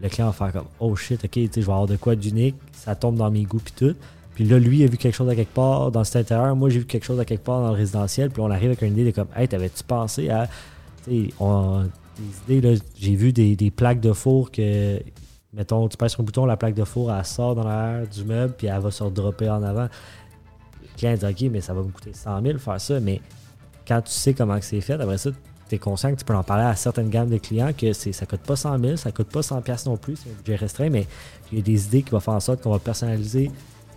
le client va faire comme Oh shit, ok, je vais avoir de quoi d'unique, ça tombe dans mes goûts, puis tout. Puis là, lui, a vu quelque chose à quelque part dans cet intérieur, moi, j'ai vu quelque chose à quelque part dans le résidentiel, puis on arrive avec une idée de comme Hey, t'avais-tu pensé à. Des idées, là, j'ai vu des, plaques de four que. Mettons, tu pèses sur un bouton, la plaque de four, elle sort dans l'air du meuble, puis elle va se redropper en avant. Le client dit Ok, mais ça va me coûter 100 000 faire ça, mais quand tu sais comment c'est fait, après ça, tu es conscient que tu peux en parler à certaines gammes de clients que ça coûte pas 100 000, ça coûte pas 100 pièces non plus, c'est un budget restreint, mais il y a des idées qui vont faire en sorte qu'on va personnaliser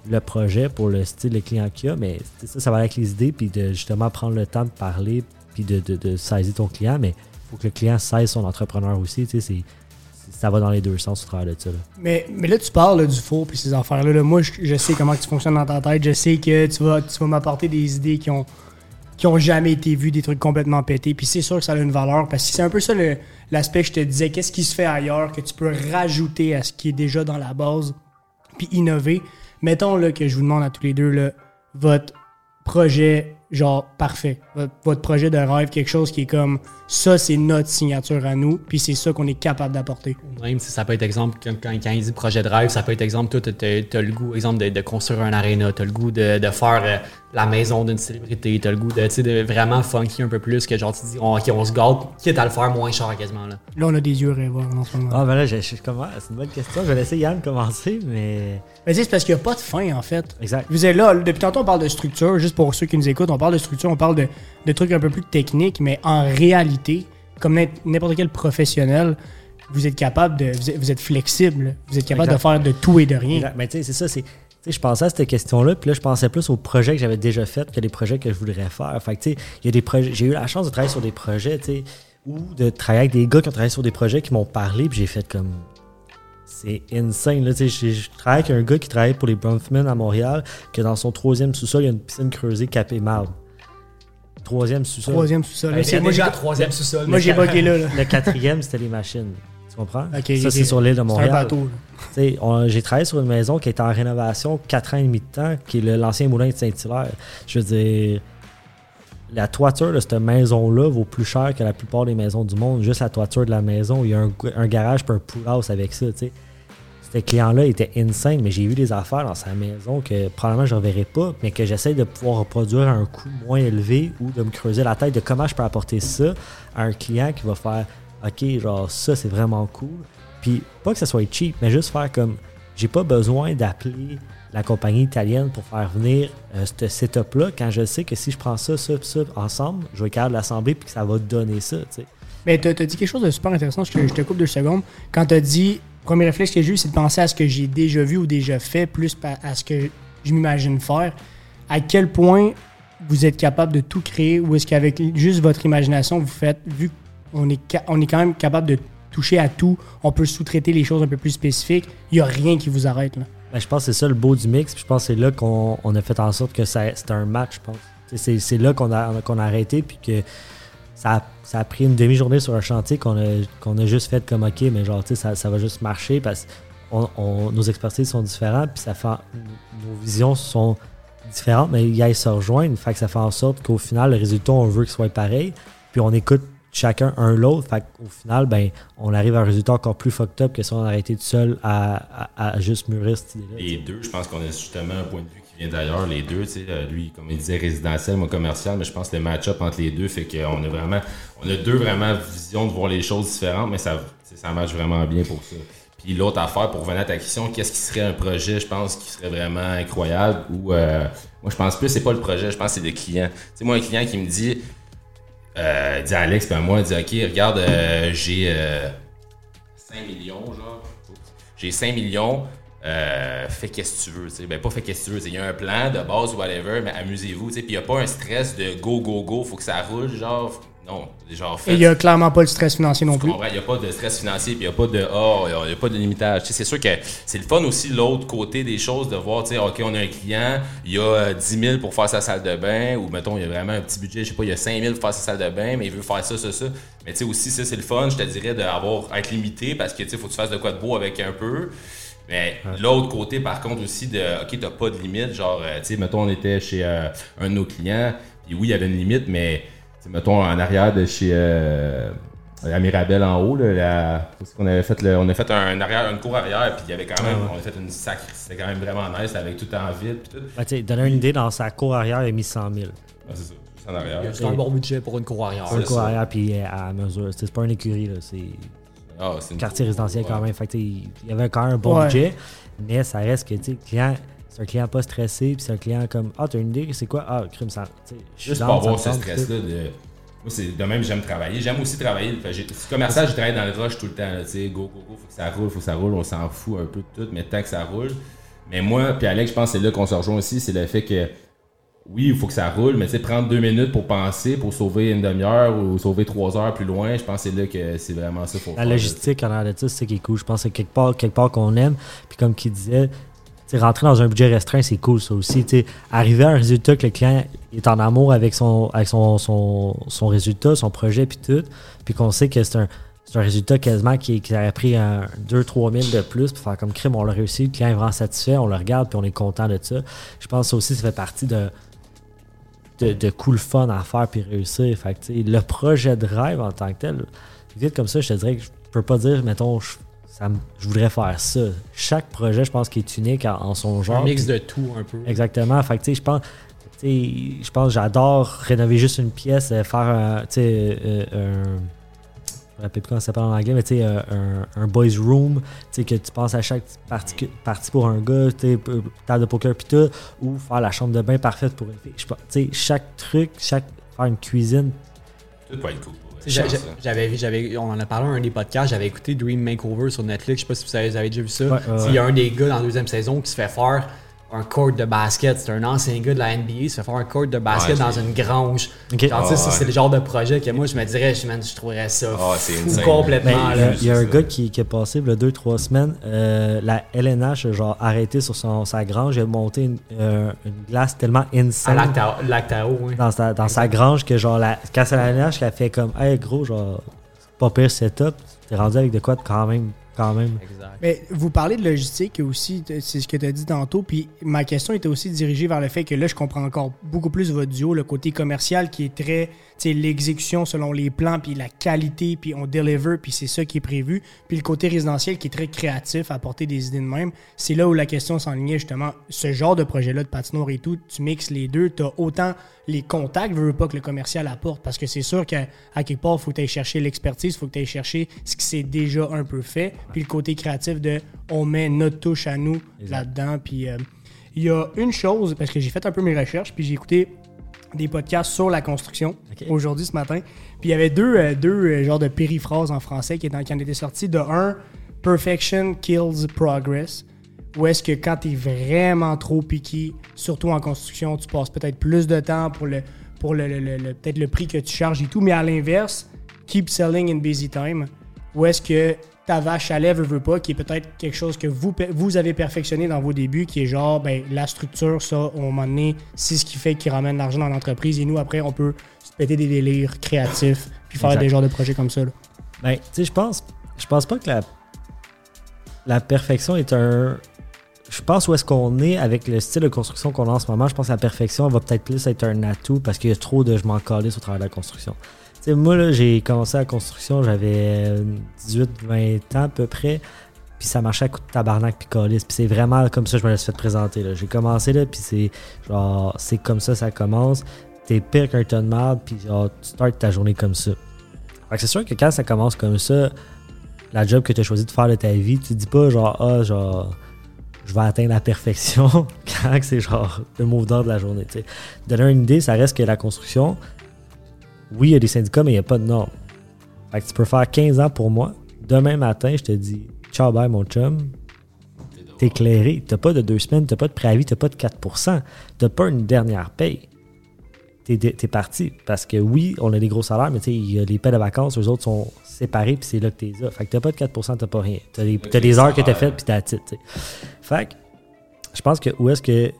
le projet pour le style de client qu'il y a, mais ça, ça va avec les idées, puis de justement prendre le temps de parler, puis de, saisir ton client, mais il faut que le client saise son entrepreneur aussi, tu sais, ça va dans les deux sens au travers de ça. là. Mais, mais là, tu parles du four puis ces affaires-là. là. Moi, je, je sais comment tu fonctionnes dans ta tête. Je sais que tu vas, tu vas m'apporter des idées qui ont, qui ont jamais été vues, des trucs complètement pétés. Puis c'est sûr que ça a une valeur parce que c'est un peu ça l'aspect que je te disais. Qu'est-ce qui se fait ailleurs que tu peux rajouter à ce qui est déjà dans la base puis innover. Mettons là, que je vous demande à tous les deux là, votre projet genre parfait. Votre, votre projet de rêve, quelque chose qui est comme ça, c'est notre signature à nous, puis c'est ça qu'on est capable d'apporter. Même si ça peut être exemple, quand, quand, quand il dit projet de rêve, ça peut être exemple, toi, tu as, le goût, exemple, de, de construire un aréna, tu as le goût de, de faire euh, la maison d'une célébrité, tu as le goût de, tu sais, de vraiment funky un peu plus, que genre, tu dis, on, ok, on se gâte, quitte à le faire moins cher quasiment. Là. Là, on a des yeux rêveurs en ce moment. Ah, ben là, je, je commence- c'est une bonne question. Je vais laisser Yann commencer, mais. Mais tu sais, c'est parce qu'il n'y a pas de fin, en fait. Exact. Vous êtes là, depuis tantôt, on parle de structure, juste pour ceux qui nous écoutent, on parle de structure, on parle de, de trucs un peu plus techniques, mais en réalité, comme n'im- n'importe quel professionnel, vous êtes capable de. Vous êtes, vous êtes flexible, vous êtes capable de faire de tout et de rien. Mais tu sais, c'est ça, c'est. tu sais, je pensais à cette question-là, puis là, je pensais plus aux projets que j'avais déjà faits que les projets que je voudrais faire. Fait tu sais, il y a des projets. J'ai eu la chance de travailler sur des projets, tu sais, ou de travailler avec des gars qui ont travaillé sur des projets qui m'ont parlé, puis j'ai fait comme. C'est insane, là. Je travaille avec un gars qui travaille pour les Bronfman à Montréal, que dans son troisième sous-sol, il y a une piscine creusée capée marbre. Troisième sous-sol. Troisième sous-sol. C'est moi, j'ai- déjà troisième sous-sol. moi, j'ai bugué là. là. Le quatrième, c'était les machines. Tu comprends? Ça, c'est sur l'île de C'est un Montréal. bateau. J'ai travaillé sur une maison qui était en rénovation 4 ans et demi de temps, qui est l'ancien moulin de Saint-Hilaire. Je veux dire, la toiture de cette maison-là vaut plus cher que la plupart des maisons du monde. Juste la toiture de la maison, il y a un, garage puis un pool house avec ça. tu sais. Client-là était insane, mais j'ai vu des affaires dans sa maison que probablement je ne reverrai pas, mais que j'essaie de pouvoir reproduire à un coût moins élevé ou de me creuser la tête de comment je peux apporter ça à un client qui va faire OK, genre ça c'est vraiment cool. Puis pas que ça soit cheap, mais juste faire comme j'ai pas besoin d'appeler la compagnie italienne pour faire venir euh, ce setup-là quand je sais que si je prends ça, ça, ça ensemble, je vais être capable de l'assembler puis que ça va donner ça. tu. Mais t'as as dit quelque chose de super intéressant, je te, coupe deux secondes. Quand t'as dit, premier réflexe que j'ai eu, c'est de penser à ce que j'ai déjà vu ou déjà fait, plus à ce que je m'imagine faire. À quel point vous êtes capable de tout créer ou est-ce qu'avec juste votre imagination, vous faites, vu qu'on est, on est quand même capable de toucher à tout, on peut sous-traiter les choses un peu plus spécifiques, il n'y a rien qui vous arrête. Là. Ben, je pense que c'est ça le beau du mix. Puis je pense que c'est là qu'on on a fait en sorte que c'était un match, je pense. C'est là qu'on a, qu'on a arrêté, puis que ça a, ça a pris une demi-journée sur un chantier qu'on a, qu'on a juste fait comme OK, mais genre, ça, ça va juste marcher parce que nos expertises sont différentes, puis ça fait, nos visions sont différentes, mais ils se rejoignent. Fait que ça fait en sorte qu'au final, le résultat, on veut qu'il soit pareil, puis on écoute chacun un l'autre. Fait qu'au final, ben, on arrive à un résultat encore plus fucked up que si on avait été tout seul à, à- à juste mûrir cette idée-là. Les deux, je pense qu'on a justement un point de vue qui vient d'ailleurs. Les deux, tu sais, euh, lui, comme il disait, résidentiel, moi commercial, mais je pense que le match-up entre les deux fait qu'on a vraiment, on a deux vraiment visions de voir les choses différentes, mais ça, ça marche vraiment bien pour ça. Puis l'autre affaire, pour revenir à ta question, qu'est-ce qui serait un projet, je pense, qui serait vraiment incroyable ou euh, moi je pense plus c'est pas le projet, je pense que c'est le client. Tu sais, moi un client qui me dit, euh, dit à Alex, ben moi, dit ok, regarde, euh, j'ai euh, 5 millions, genre. J'ai 5 millions, euh, fais qu'est-ce que tu veux, tu sais. Ben, pas fais qu'est-ce que tu veux. Il y a un plan de base whatever, mais amusez-vous, tu sais. Puis il n'y a pas un stress de go, go, go, faut que ça roule, genre. Non, genre Et fait. il y a clairement pas de stress financier non plus. Il n'y a pas de stress financier, puis il n'y a pas de oh, il y a pas de limitage. C'est sûr que c'est le fun aussi l'autre côté des choses de voir, tu sais, OK, on a un client, il y a euh, 10 000 pour faire sa salle de bain, ou mettons, il y a vraiment un petit budget, je sais pas, il y a 5 000 pour faire sa salle de bain, mais il veut faire ça, ça, ça. Mais tu sais, aussi, ça, c'est le fun, je te dirais, d'avoir, être limité, parce que tu sais, faut que tu fasses de quoi de beau avec un peu. Mais l'autre côté, par contre, aussi, de OK, t'as pas de limite, genre, euh, tu sais, mettons, on était chez euh, un de nos clients, puis oui, il y avait une limite, mais, mettons, en arrière de chez. euh, la Mirabelle en haut, là, la- qu'on avait fait le- on a fait un arrière, une cour arrière, puis il y avait quand même, on a fait une sacre, c'était quand même vraiment nice avec tout en vide, puis tout. Donner une idée, dans sa cour arrière, il a mis 100 000. Ah, c'est ça, en arrière. C'est un bon budget pour une cour arrière. Pour une c'est cour ça. arrière, puis euh, à mesure. C'est pas une écurie, là, c'est Ah, une quartier cour, résidentiel quand même. Fait il y avait quand même un bon Ouais. budget, mais ça reste que, tu sais, le client, c'est un client pas stressé, puis c'est un client comme Ah, t'as une idée, c'est quoi Ah, crime, ça. Juste me avoir ce stress-là de. Moi, c'est de même, j'aime travailler. J'aime aussi travailler. C'est commercial, je travaille dans le rush tout le temps. Tu sais, go, go, go, faut que ça roule, faut que ça roule. On s'en fout un peu de tout, mais tant que ça roule. Mais moi, puis Alex, je pense que c'est là qu'on se rejoint aussi. C'est le fait que, oui, il faut que ça roule, mais tu sais, prendre deux minutes pour penser, pour sauver une demi-heure ou sauver trois heures plus loin, je pense que c'est là que c'est vraiment ça. Faut La faire, logistique en arrière de ça, c'est qui est cool. Je pense que c'est quelque part, quelque part qu'on aime. Puis comme qu'il disait, rentrer dans un budget restreint, c'est cool ça aussi. Tu sais, arriver à un résultat que le client est en amour avec son, avec son, son, son résultat, son projet, puis tout. Puis qu'on sait que c'est un, c'est un résultat quasiment qui, qui aurait pris un 2-3 000 de plus pour faire comme crime, on l'a réussi, le client est vraiment satisfait, on le regarde, puis on est content de ça. Je pense que ça aussi, ça fait partie de, de, cool fun à faire puis réussir. Fait le projet de rêve en tant que tel, vite comme ça, je te dirais que je peux pas dire, mettons, je, ça je voudrais faire ça. Chaque projet, je pense qu'il est unique en, en son genre. Un mix de tout un peu. Exactement. Fait que, tu sais, je pense. tu sais, Je pense que j'adore rénover juste une pièce, euh, faire un. tu sais, euh, un je me rappelle plus comment ça s'appelle en anglais, mais tu sais, euh, un, un boys room, tu sais, que tu penses à chaque partie, partie pour un gars, tu table de poker pis tout, ou faire la chambre de bain parfaite pour une fille. Tu sais, chaque truc, chaque faire une cuisine, Tout va être cool. J'avais, j'avais, on en a parlé dans un des podcasts, j'avais écouté Dream Makeover sur Netflix, je sais pas si vous avez, vous avez déjà vu ça. Ouais, ouais, Il y a un des gars dans la deuxième saison qui se fait faire un court de basket. C'est un ancien gars de la NBA, il se fait faire un court de basket Ouais, dans une grange. Ok. Genre, tu sais, Ah, ouais. c'est le genre de projet que moi, je me dirais, je, man, je trouverais ça Ah, fou complètement. Ben, il y là. a- il y a un gars qui, qui est passé, il y a deux, trois semaines, euh, la LNH a genre arrêté sur son, sa grange, il a monté une, euh, une glace tellement insane Lac Tao- Lac Tao, oui. dans sa, dans sa grange que genre, la, quand c'est la LNH qui a fait comme, hey gros, genre, pas pire setup, t'es rendu avec de quoi de quand même, quand même. Exact. Mais vous parlez de logistique aussi, c'est ce que tu as dit tantôt. Puis ma question était aussi dirigée vers le fait que là, je comprends encore beaucoup plus votre duo, le côté commercial qui est très, l'exécution selon les plans, puis la qualité, puis on deliver, puis c'est ça qui est prévu. Puis le côté résidentiel qui est très créatif, apporter des idées de même. C'est là où la question s'enlignait justement. Ce genre de projet-là de patinoire et tout, tu mixes les deux, tu as autant les contacts, veux veux pas que le commercial apporte, parce que c'est sûr qu'à à quelque part, il faut que tu ailles chercher l'expertise, il faut que tu ailles chercher ce qui s'est déjà un peu fait, puis le côté créatif de on met notre touche à nous là-dedans. Puis euh, il y a une chose, parce que j'ai fait un peu mes recherches, puis j'ai écouté des podcasts sur la construction aujourd'hui ce matin. Puis il y avait deux, euh, deux euh, genres de périphrases en français qui, étaient- qui en étaient sortis. De un, Perfection kills progress. Ou est-ce que quand tu es vraiment trop piqué, surtout en construction, tu passes peut-être plus de temps pour le pour le, le- le- le- peut-être le prix que tu charges et tout, mais à l'inverse, keep selling in busy time. Ou est-ce que ta vache à lait veut, veut pas, qui est peut-être quelque chose que vous, vous avez perfectionné dans vos débuts, qui est genre, ben, la structure, ça, au moment donné, c'est ce qui fait qu'il ramène l'argent dans l'entreprise. Et nous, après, on peut se péter des délires créatifs, puis faire des genres de projets comme ça. là. Ben, tu sais, je pense, je pense pas que la, la perfection est un. Je pense où est-ce qu'on est avec le style de construction qu'on a en ce moment. Je pense que la perfection va peut-être plus être un atout parce qu'il y a trop de je m'en calisse au travers de la construction. Moi, là, j'ai commencé la construction, j'avais 18-20 ans à peu près. Puis ça marchait à coup de tabarnak puis calice. Puis c'est vraiment comme ça que je me laisse fait présenter. là. J'ai commencé là, puis c'est genre, c'est comme ça ça commence. T'es pire qu'un ton de marde, puis genre, tu startes ta journée comme ça. Fait que c'est sûr que quand ça commence comme ça, la job que tu as choisi de faire de ta vie, tu dis pas genre, ah, genre, je vais atteindre la perfection quand c'est genre le mot d'ordre de la journée. tu sais. Donner une idée, ça reste que la construction, oui, il y a des syndicats, mais il n'y a pas de normes. Fait que tu peux faire 15 ans pour moi. Demain matin, je te dis, ciao, bye, mon chum. T'es éclairé. T'as pas de deux semaines, t'as pas de préavis, t'as pas de 4%. T'as pas une dernière paye. t'es, t'es parti. Parce que oui, on a des gros salaires, mais tu sais, il y a les paix de vacances, eux autres sont séparés, puis c'est là que t'es là. Fait que t'as pas de 4%, t'as pas rien. T'as des heures que t'as faites, puis t'as titre, tu sais. Fait que je pense que où est-ce que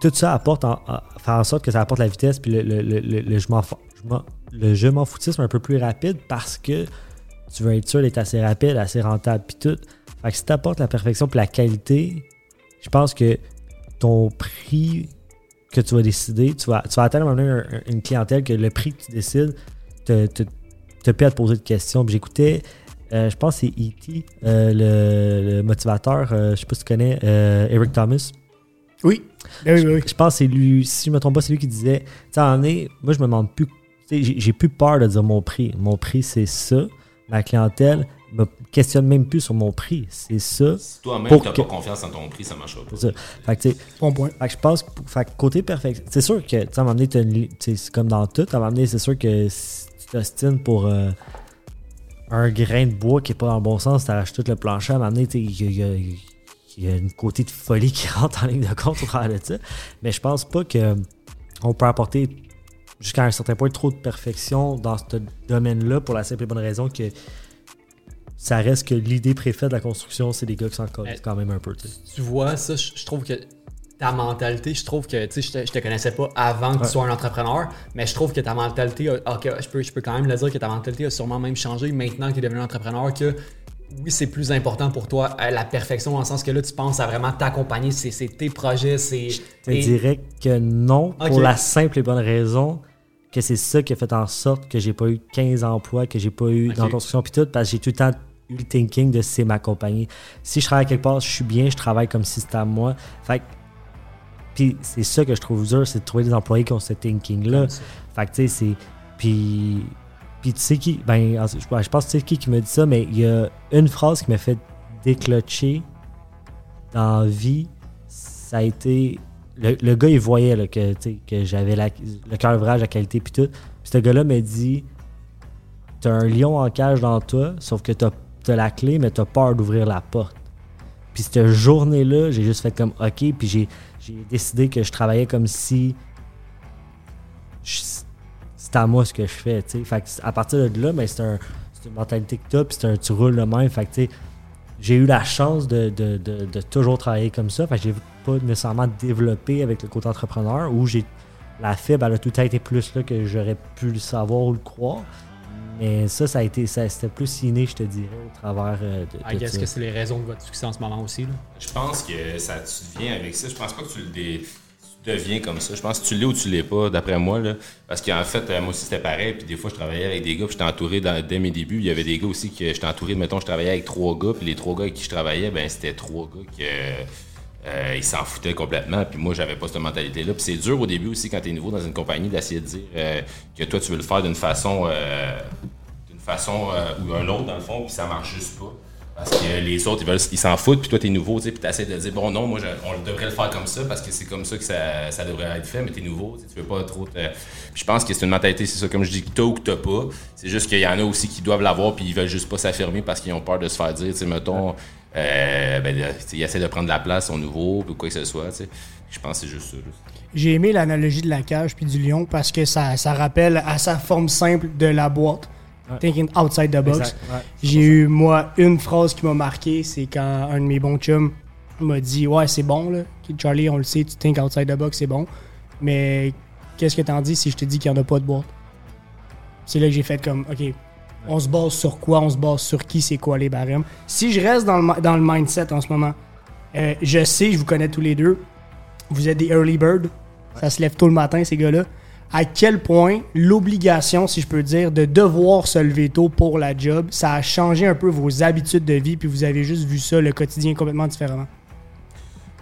tout ça apporte, en, en- faire en sorte que ça apporte la vitesse, puis le, le, le, le, je m'en- le je m'en foutisme un peu plus rapide parce que tu veux être sûr d'être assez rapide, assez rentable, puis tout. Fait que si t'apportes la perfection puis la qualité, je pense que ton prix que tu vas décider, tu vas, tu vas atteindre un une clientèle que le prix que tu décides te, te, te paie à te poser de questions. J'écoutais, euh, je pense que c'est E.T., euh, le, le motivateur, euh, je sais pas si tu connais, Eric Thomas. Oui. Ben oui, oui, oui. Je pense que c'est lui, si je me trompe pas, c'est lui qui disait, tu sais, moi je me demande plus, tu j'ai j'ai plus peur de dire mon prix. Mon prix c'est ça. Ma clientèle me questionne même plus sur mon prix. C'est ça. Si toi-même, t'as que- pas confiance en ton prix, ça marchera pas. C'est ça. Fait que, tu sais, Bon point. fait que je pense fait que côté perfection, c'est sûr que, tu sais, à tu c'est comme dans tout, à c'est sûr que si tu t'ostines pour euh, un grain de bois qui est pas dans le bon sens, t'arraches tout le plancher, à un moment donné, tu il y a une côté de folie qui rentre en ligne de compte au travers de ça. Mais je pense pas que on peut apporter jusqu'à un certain point trop de perfection dans ce domaine-là pour la simple et bonne raison que ça reste que l'idée préfète de la construction, c'est des gars qui s'en collent Mais- quand même un peu. tu vois, ça, je trouve que ta mentalité, je trouve que, tu sais, je te, je te connaissais pas avant que Ouais. tu sois un entrepreneur, mais je trouve que ta mentalité, a- ok, je peux, je peux quand même le dire que ta mentalité a sûrement même changé maintenant que tu es devenu entrepreneur, que oui, c'est plus important pour toi euh, la perfection, le sens que là, tu penses à vraiment t'accompagner, c'est tes projets, c'est... Je te et- dirais que non, pour la simple et bonne raison que c'est ça qui a fait en sorte que j'ai pas eu 15 emplois, que j'ai pas eu Ok. dans la construction puis tout, parce que j'ai tout le temps eu le thinking de c'est ma compagnie. Si je travaille quelque part, je suis bien, je travaille comme si c'était à moi. Fait que- puis c'est ça que je trouve dur, c'est de trouver des employés qui ont ce thinking-là. Fait que tu sais, c'est. Puis. Tu sais qui. Ben, en- je pense que tu sais qui qui me dit ça, mais il y a une phrase qui m'a fait déclocher dans vie. Ça a été. Le, le gars, il voyait que, que j'avais le cœur ouvrage, la qualité, puis tout. Puis ce gars-là m'a dit T'as un lion en cage dans toi, sauf que t'as as la clé, mais t'as peur d'ouvrir la porte. Puis cette journée-là, j'ai juste fait comme OK, puis j'ai décidé que je travaillais comme si je- c'est à moi ce que je fais, tu sais. Fait que à partir de là, ben, c'est un, c'est une mentalité que t'as, puis c'est un, tu roules le même. Fait que, tu j'ai eu la chance de, de- de- de toujours travailler comme ça. Fait que j'ai pas nécessairement développé avec le côté entrepreneur, où j'ai la fibre, elle a tout temps été plus là que j'aurais pu le savoir ou le croire. Mais ça, ça a été, ça, c'était plus inné, je te dirais, au travers euh, de, I de ça. que c'est les raisons de votre succès en ce moment aussi. Là. Je pense que ça tu viens avec ça. Je pense pas que tu le dé- tu deviens comme ça. Je pense que tu l'es ou tu l'es pas, d'après moi. Là. Parce qu'en fait, euh, moi aussi, c'était pareil. Puis des fois, je travaillais avec des gars, puis j'étais entouré dès mes débuts. Il y avait des gars aussi que j'étais entouré. Mettons, je travaillais avec trois gars, puis les trois gars avec qui je travaillais, ben c'était trois gars qui. euh, s'en foutaient complètement, puis moi j'avais pas cette mentalité-là. Puis c'est dur au début aussi quand tu es nouveau dans une compagnie d'essayer de dire euh, que toi tu veux le faire d'une façon d'une ou un autre dans le fond, puis ça marche juste pas. Parce que les autres, ils veulent, ils s'en foutent, puis toi, t'es nouveau, tu puis t'essaies de dire, bon, non, moi, on devrait le faire comme ça, parce que c'est comme ça que ça, ça devrait être fait, mais t'es nouveau, tu veux pas trop te... Je pense que c'est une mentalité, c'est ça, comme je dis, que t'as ou que t'as pas. C'est juste qu'il y en a aussi qui doivent l'avoir, puis ils veulent juste pas s'affirmer parce qu'ils ont peur de se faire dire, tu sais, mettons, euh, ben, ils essaient de prendre la place, sont nouveaux, ou quoi que ce soit, tu sais. Je pense que c'est juste ça. J'ai aimé l'analogie de la cage puis du lion parce que ça, ça rappelle à sa forme simple de la boîte. Ouais. Thinking outside the box. Ouais. J'ai eu, moi, une phrase qui m'a marqué, c'est quand un de mes bons chums m'a dit Ouais, c'est bon, là. Charlie, on le sait, tu think outside the box, c'est bon. Mais qu'est-ce que t'en dis si je te dis qu'il n'y en a pas de boîte? C'est là que j'ai fait comme Ok, on se base sur quoi? On se base sur qui C'est quoi les barèmes Si je reste dans le, dans le mindset en ce moment, euh, je sais, je vous connais tous les deux, vous êtes des early birds. Ça se lève tôt le matin, ces gars-là. À quel point l'obligation, si je peux dire, de devoir se lever tôt pour la job, ça a changé un peu vos habitudes de vie, puis vous avez juste vu ça, le quotidien complètement différemment?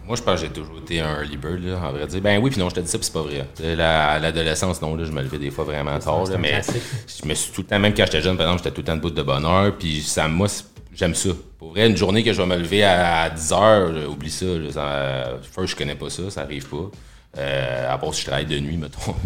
Moi, je pense que j'ai toujours été un early bird, là, en vrai dire. Ben oui, puis non, je te dis ça, puis c'est pas vrai. La- À l'adolescence, non, là, je me levais des fois vraiment tard, là, mais classique. je me suis tout le temps, même quand j'étais jeune, par exemple, j'étais tout le temps debout de bonne heure, puis ça, moi, j'aime ça. Pour vrai, une journée que je vais me lever à 10 heures, là, oublie ça. Là, ça first, je connais pas ça, ça arrive pas. Euh, à part si je travaille de nuit, mettons.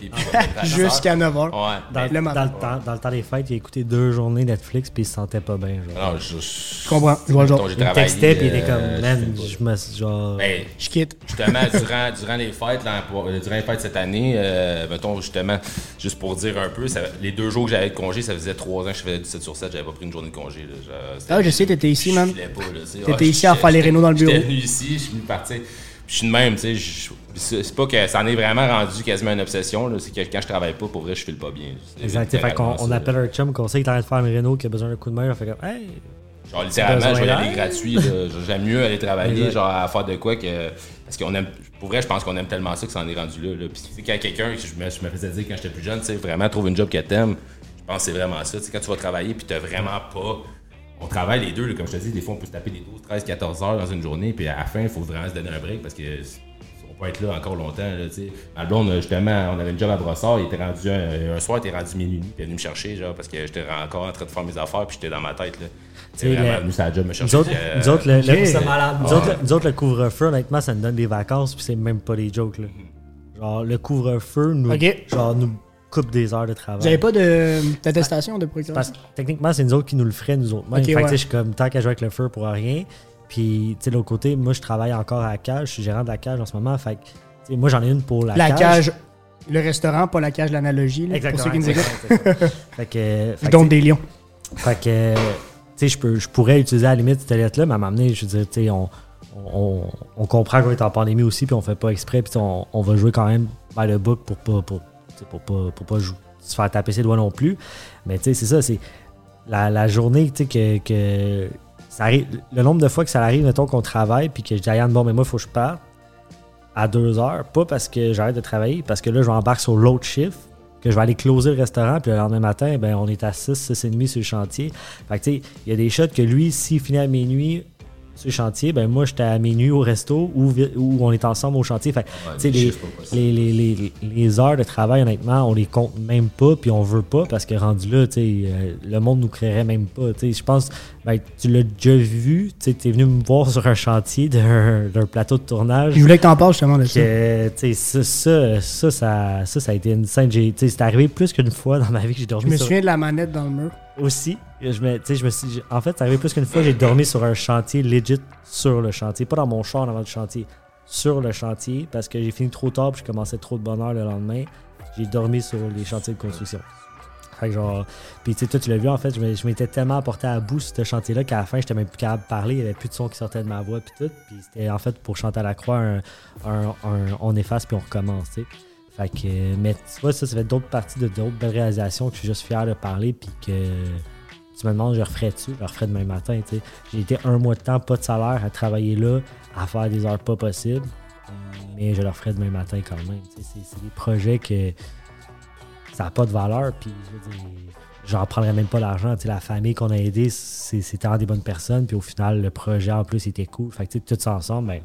Jusqu'à 9h. Ouais. Dans, Le dans matin. le temps, dans le temps des fêtes, il a écouté deux journées Netflix puis il se sentait pas bien. Genre. Non, je, je comprends. Genre. il textait puis il était euh, comme, man, je me. Genre. Ben, Je quitte. justement, durant, durant les fêtes, là, pour- euh, durant les fêtes cette année, euh, mettons, justement, juste pour dire un peu, ça- les deux jours que j'avais de congé, ça faisait trois ans que je faisais du 7 sur 7, j'avais pas pris une journée de congé. Là. Ah, je sais, t'étais ici, je man. T'étais Ah, ici à j'étais- faire les rénaux dans le J'étais bureau. venu ici, je suis venu partir. Je suis de même, tu sais. C'est pas que ça en est vraiment rendu quasiment une obsession, c'est que quand je travaille pas, pour vrai, je file pas bien. Exact. Fait qu'on on appelle un chum qu'on sait qu'il est en train de faire une réno, qui a besoin d'un coup de main. On fait comme, hey, Genre, littéralement, je vais aller gratuit. J'aime mieux aller travailler, Exact. genre, à faire de quoi que. Parce qu'on aime. Pour vrai, je pense qu'on aime tellement ça que ça en est rendu là. là. Puis, tu sais, quand quelqu'un, que je me, je me faisais dire quand j'étais plus jeune, tu sais, vraiment, trouve une job que t'aimes, je pense que c'est vraiment ça. Tu sais, quand tu vas travailler, puis t'as vraiment pas. On travaille les deux, là, comme je te dis, des fois, on peut se taper des 12, 13, 14 heures dans une journée, puis à la fin, il faut vraiment se donner un break parce que. On peut être là encore longtemps. Là, tu sais. Ma blonde, justement, on avait une job à Brossard. Il était rendu un, un soir, il était rendu minuit. Puis il est venu me chercher, genre, parce que j'étais encore en train de faire mes affaires, puis j'étais dans ma tête. Là. sais, C'est vraiment le- venu sa job me chercher. Nous autres, puis, euh, nous autres, le, le- C'est malade. nous autres, le- nous autres, le couvre-feu, honnêtement, ça nous donne des vacances, puis c'est même pas des jokes. Là. Genre, le couvre-feu nous, genre, nous coupe des heures de travail. Vous avez pas de d'attestation de procuration? Parce que techniquement, c'est nous autres qui nous le feraient, nous autres. Même. Ok, fait ouais. je suis comme, tant qu'à jouer avec le feu pour rien. Puis, tu sais, l'autre côté, moi, je travaille encore à la cage. Je suis gérant de la cage en ce moment. Fait que, tu sais, moi, j'en ai une pour la, La cage, le restaurant, pas la cage, l'analogie. là, Pour Exactement. ceux qui nous écoutent. exactement, fait que, Je donne sais, des lions. Fait que, tu sais, je, peux- je pourrais utiliser à la limite cette lettre-là, mais à m'amener, je veux dire, tu sais, on, on, on comprend qu'on est en pandémie aussi, puis on fait pas exprès, puis on, on va jouer quand même by the book pour pas, pour, pour pas, pour pas se faire taper ses doigts non plus. Mais tu sais, c'est ça, c'est la, la journée, tu sais, que, que le nombre de fois que ça arrive, mettons qu'on travaille, puis que je dis à Yann, bon, mais moi, il faut que je parte à deux heures, pas parce que j'arrête de travailler, parce que là, je m'embarque sur l'autre chiffre, que je vais aller closer le restaurant, puis le lendemain matin, ben, on est à 6, 6 et demi sur le chantier. Fait que, tu sais, il y a des shots que lui, s'il finit à minuit sur le chantier, ben, moi, j'étais à minuit au resto ou où on est ensemble au chantier. Fait Ouais, tu les les, les, les, les, les heures de travail, honnêtement, on les compte même pas, puis on veut pas, parce que rendu là, tu sais, euh, le monde nous créerait même pas. Tu sais, je pense, ben, tu l'as déjà vu, tu es venu me voir sur un chantier d'un d'un plateau de tournage. Je voulais que t'en parles justement de ça. Que, tu sais, ça, ça, ça, ça, ça, a été une scène. j'ai- tu sais, C'est arrivé plus qu'une fois dans ma vie que j'ai Je dormi me sur souviens de la manette dans le mur. Aussi. Je me, je me en fait, c'est arrivé plus qu'une fois, j'ai dormi sur un chantier legit sur le chantier, pas dans mon char avant le chantier, sur le chantier parce que j'ai fini trop tard puis je commençais trop de bonne heure le lendemain. J'ai dormi sur les chantiers de construction. Fait que genre, puis tu sais, toi tu l'as vu en fait, je m'étais tellement apporté à bout sur ce chantier-là qu'à la fin, j'étais même plus capable de parler, il n'y avait plus de son qui sortait de ma voix puis tout. Puis c'était en fait pour chanter à la croix un- on efface puis on recommence, tu sais. Fait que, mais tu vois, ça, ça fait d'autres parties de d'autres belles réalisations que je suis juste fier de parler puis que tu me demandes, je referais-tu? Je referais demain matin. J'ai été un mois de temps, pas de salaire, à travailler là, à faire des heures pas possibles, mais je le referais demain matin quand même. C'est des projets que ça n'a pas de valeur, puis je j'en prendrais même pas l'argent. La famille qu'on a aidée, c'était des bonnes personnes, puis au final, le projet en plus était cool. Fait que tout ça ensemble, ben,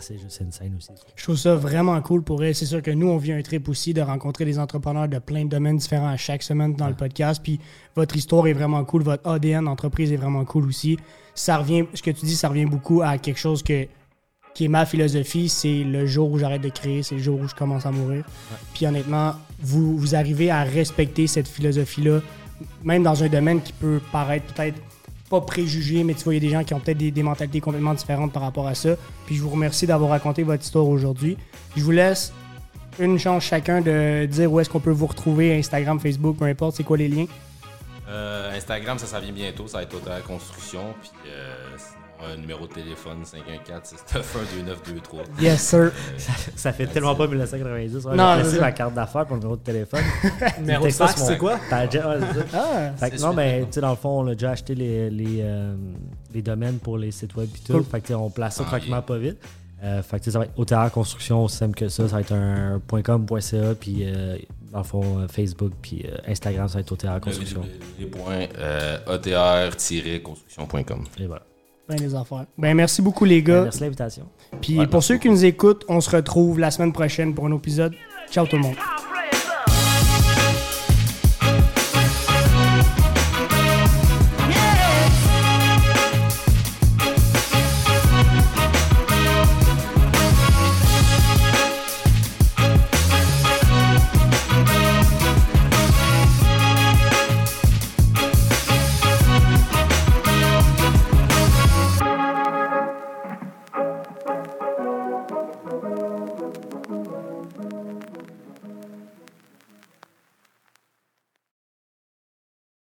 c'est juste une scène aussi. Je trouve ça vraiment cool pour elle. C'est sûr que nous, on vit un trip aussi de rencontrer des entrepreneurs de plein de domaines différents à chaque semaine dans le podcast. Puis votre histoire est vraiment cool. Votre ADN d'entreprise est vraiment cool aussi. Ça revient, ce que tu dis, ça revient beaucoup à quelque chose que, qui est ma philosophie. C'est le jour où j'arrête de créer, c'est le jour où je commence à mourir. Puis honnêtement, vous, vous arrivez à respecter cette philosophie-là, même dans un domaine qui peut paraître peut-être pas préjugé, mais tu vois, il y a des gens qui ont peut-être des, mentalités complètement différentes par rapport à ça. Puis je vous remercie d'avoir raconté votre histoire aujourd'hui. Je vous laisse une chance chacun de dire où est-ce qu'on peut vous retrouver, Instagram, Facebook, peu importe, c'est quoi les liens? Euh, Instagram, ça, ça vient bientôt. Ça va être Auteur Construction. Puis euh, un numéro de téléphone 514-691-2923. Yes, sir. Ça fait tellement pas 1990. Ouais, Non, laissé ma carte d'affaires pour le numéro de téléphone. Numéro de fax, c'est quoi? T'as déjà- ouais, c'est ça. Ah, Fait que non, mais tu sais, dans le fond, on a déjà acheté les, les, euh, les domaines pour les sites web et tout. Cool. Fait que tu sais, on place ça Ah, tranquillement yeah. pas vite. Euh, fait que tu sais, ça va être OTR Construction, aussi simple que ça. Ça va être un .com, .ca, puis euh, dans le fond, euh, Facebook, puis euh, Instagram, ça va être OTR Construction. Les points euh, ATR-construction.com. Et voilà. Ben des affaires. Ben merci beaucoup les gars. Merci de l'invitation. Puis Ouais, pour merci ceux qui nous écoutent, on se retrouve la semaine prochaine pour un épisode. Ciao tout le monde.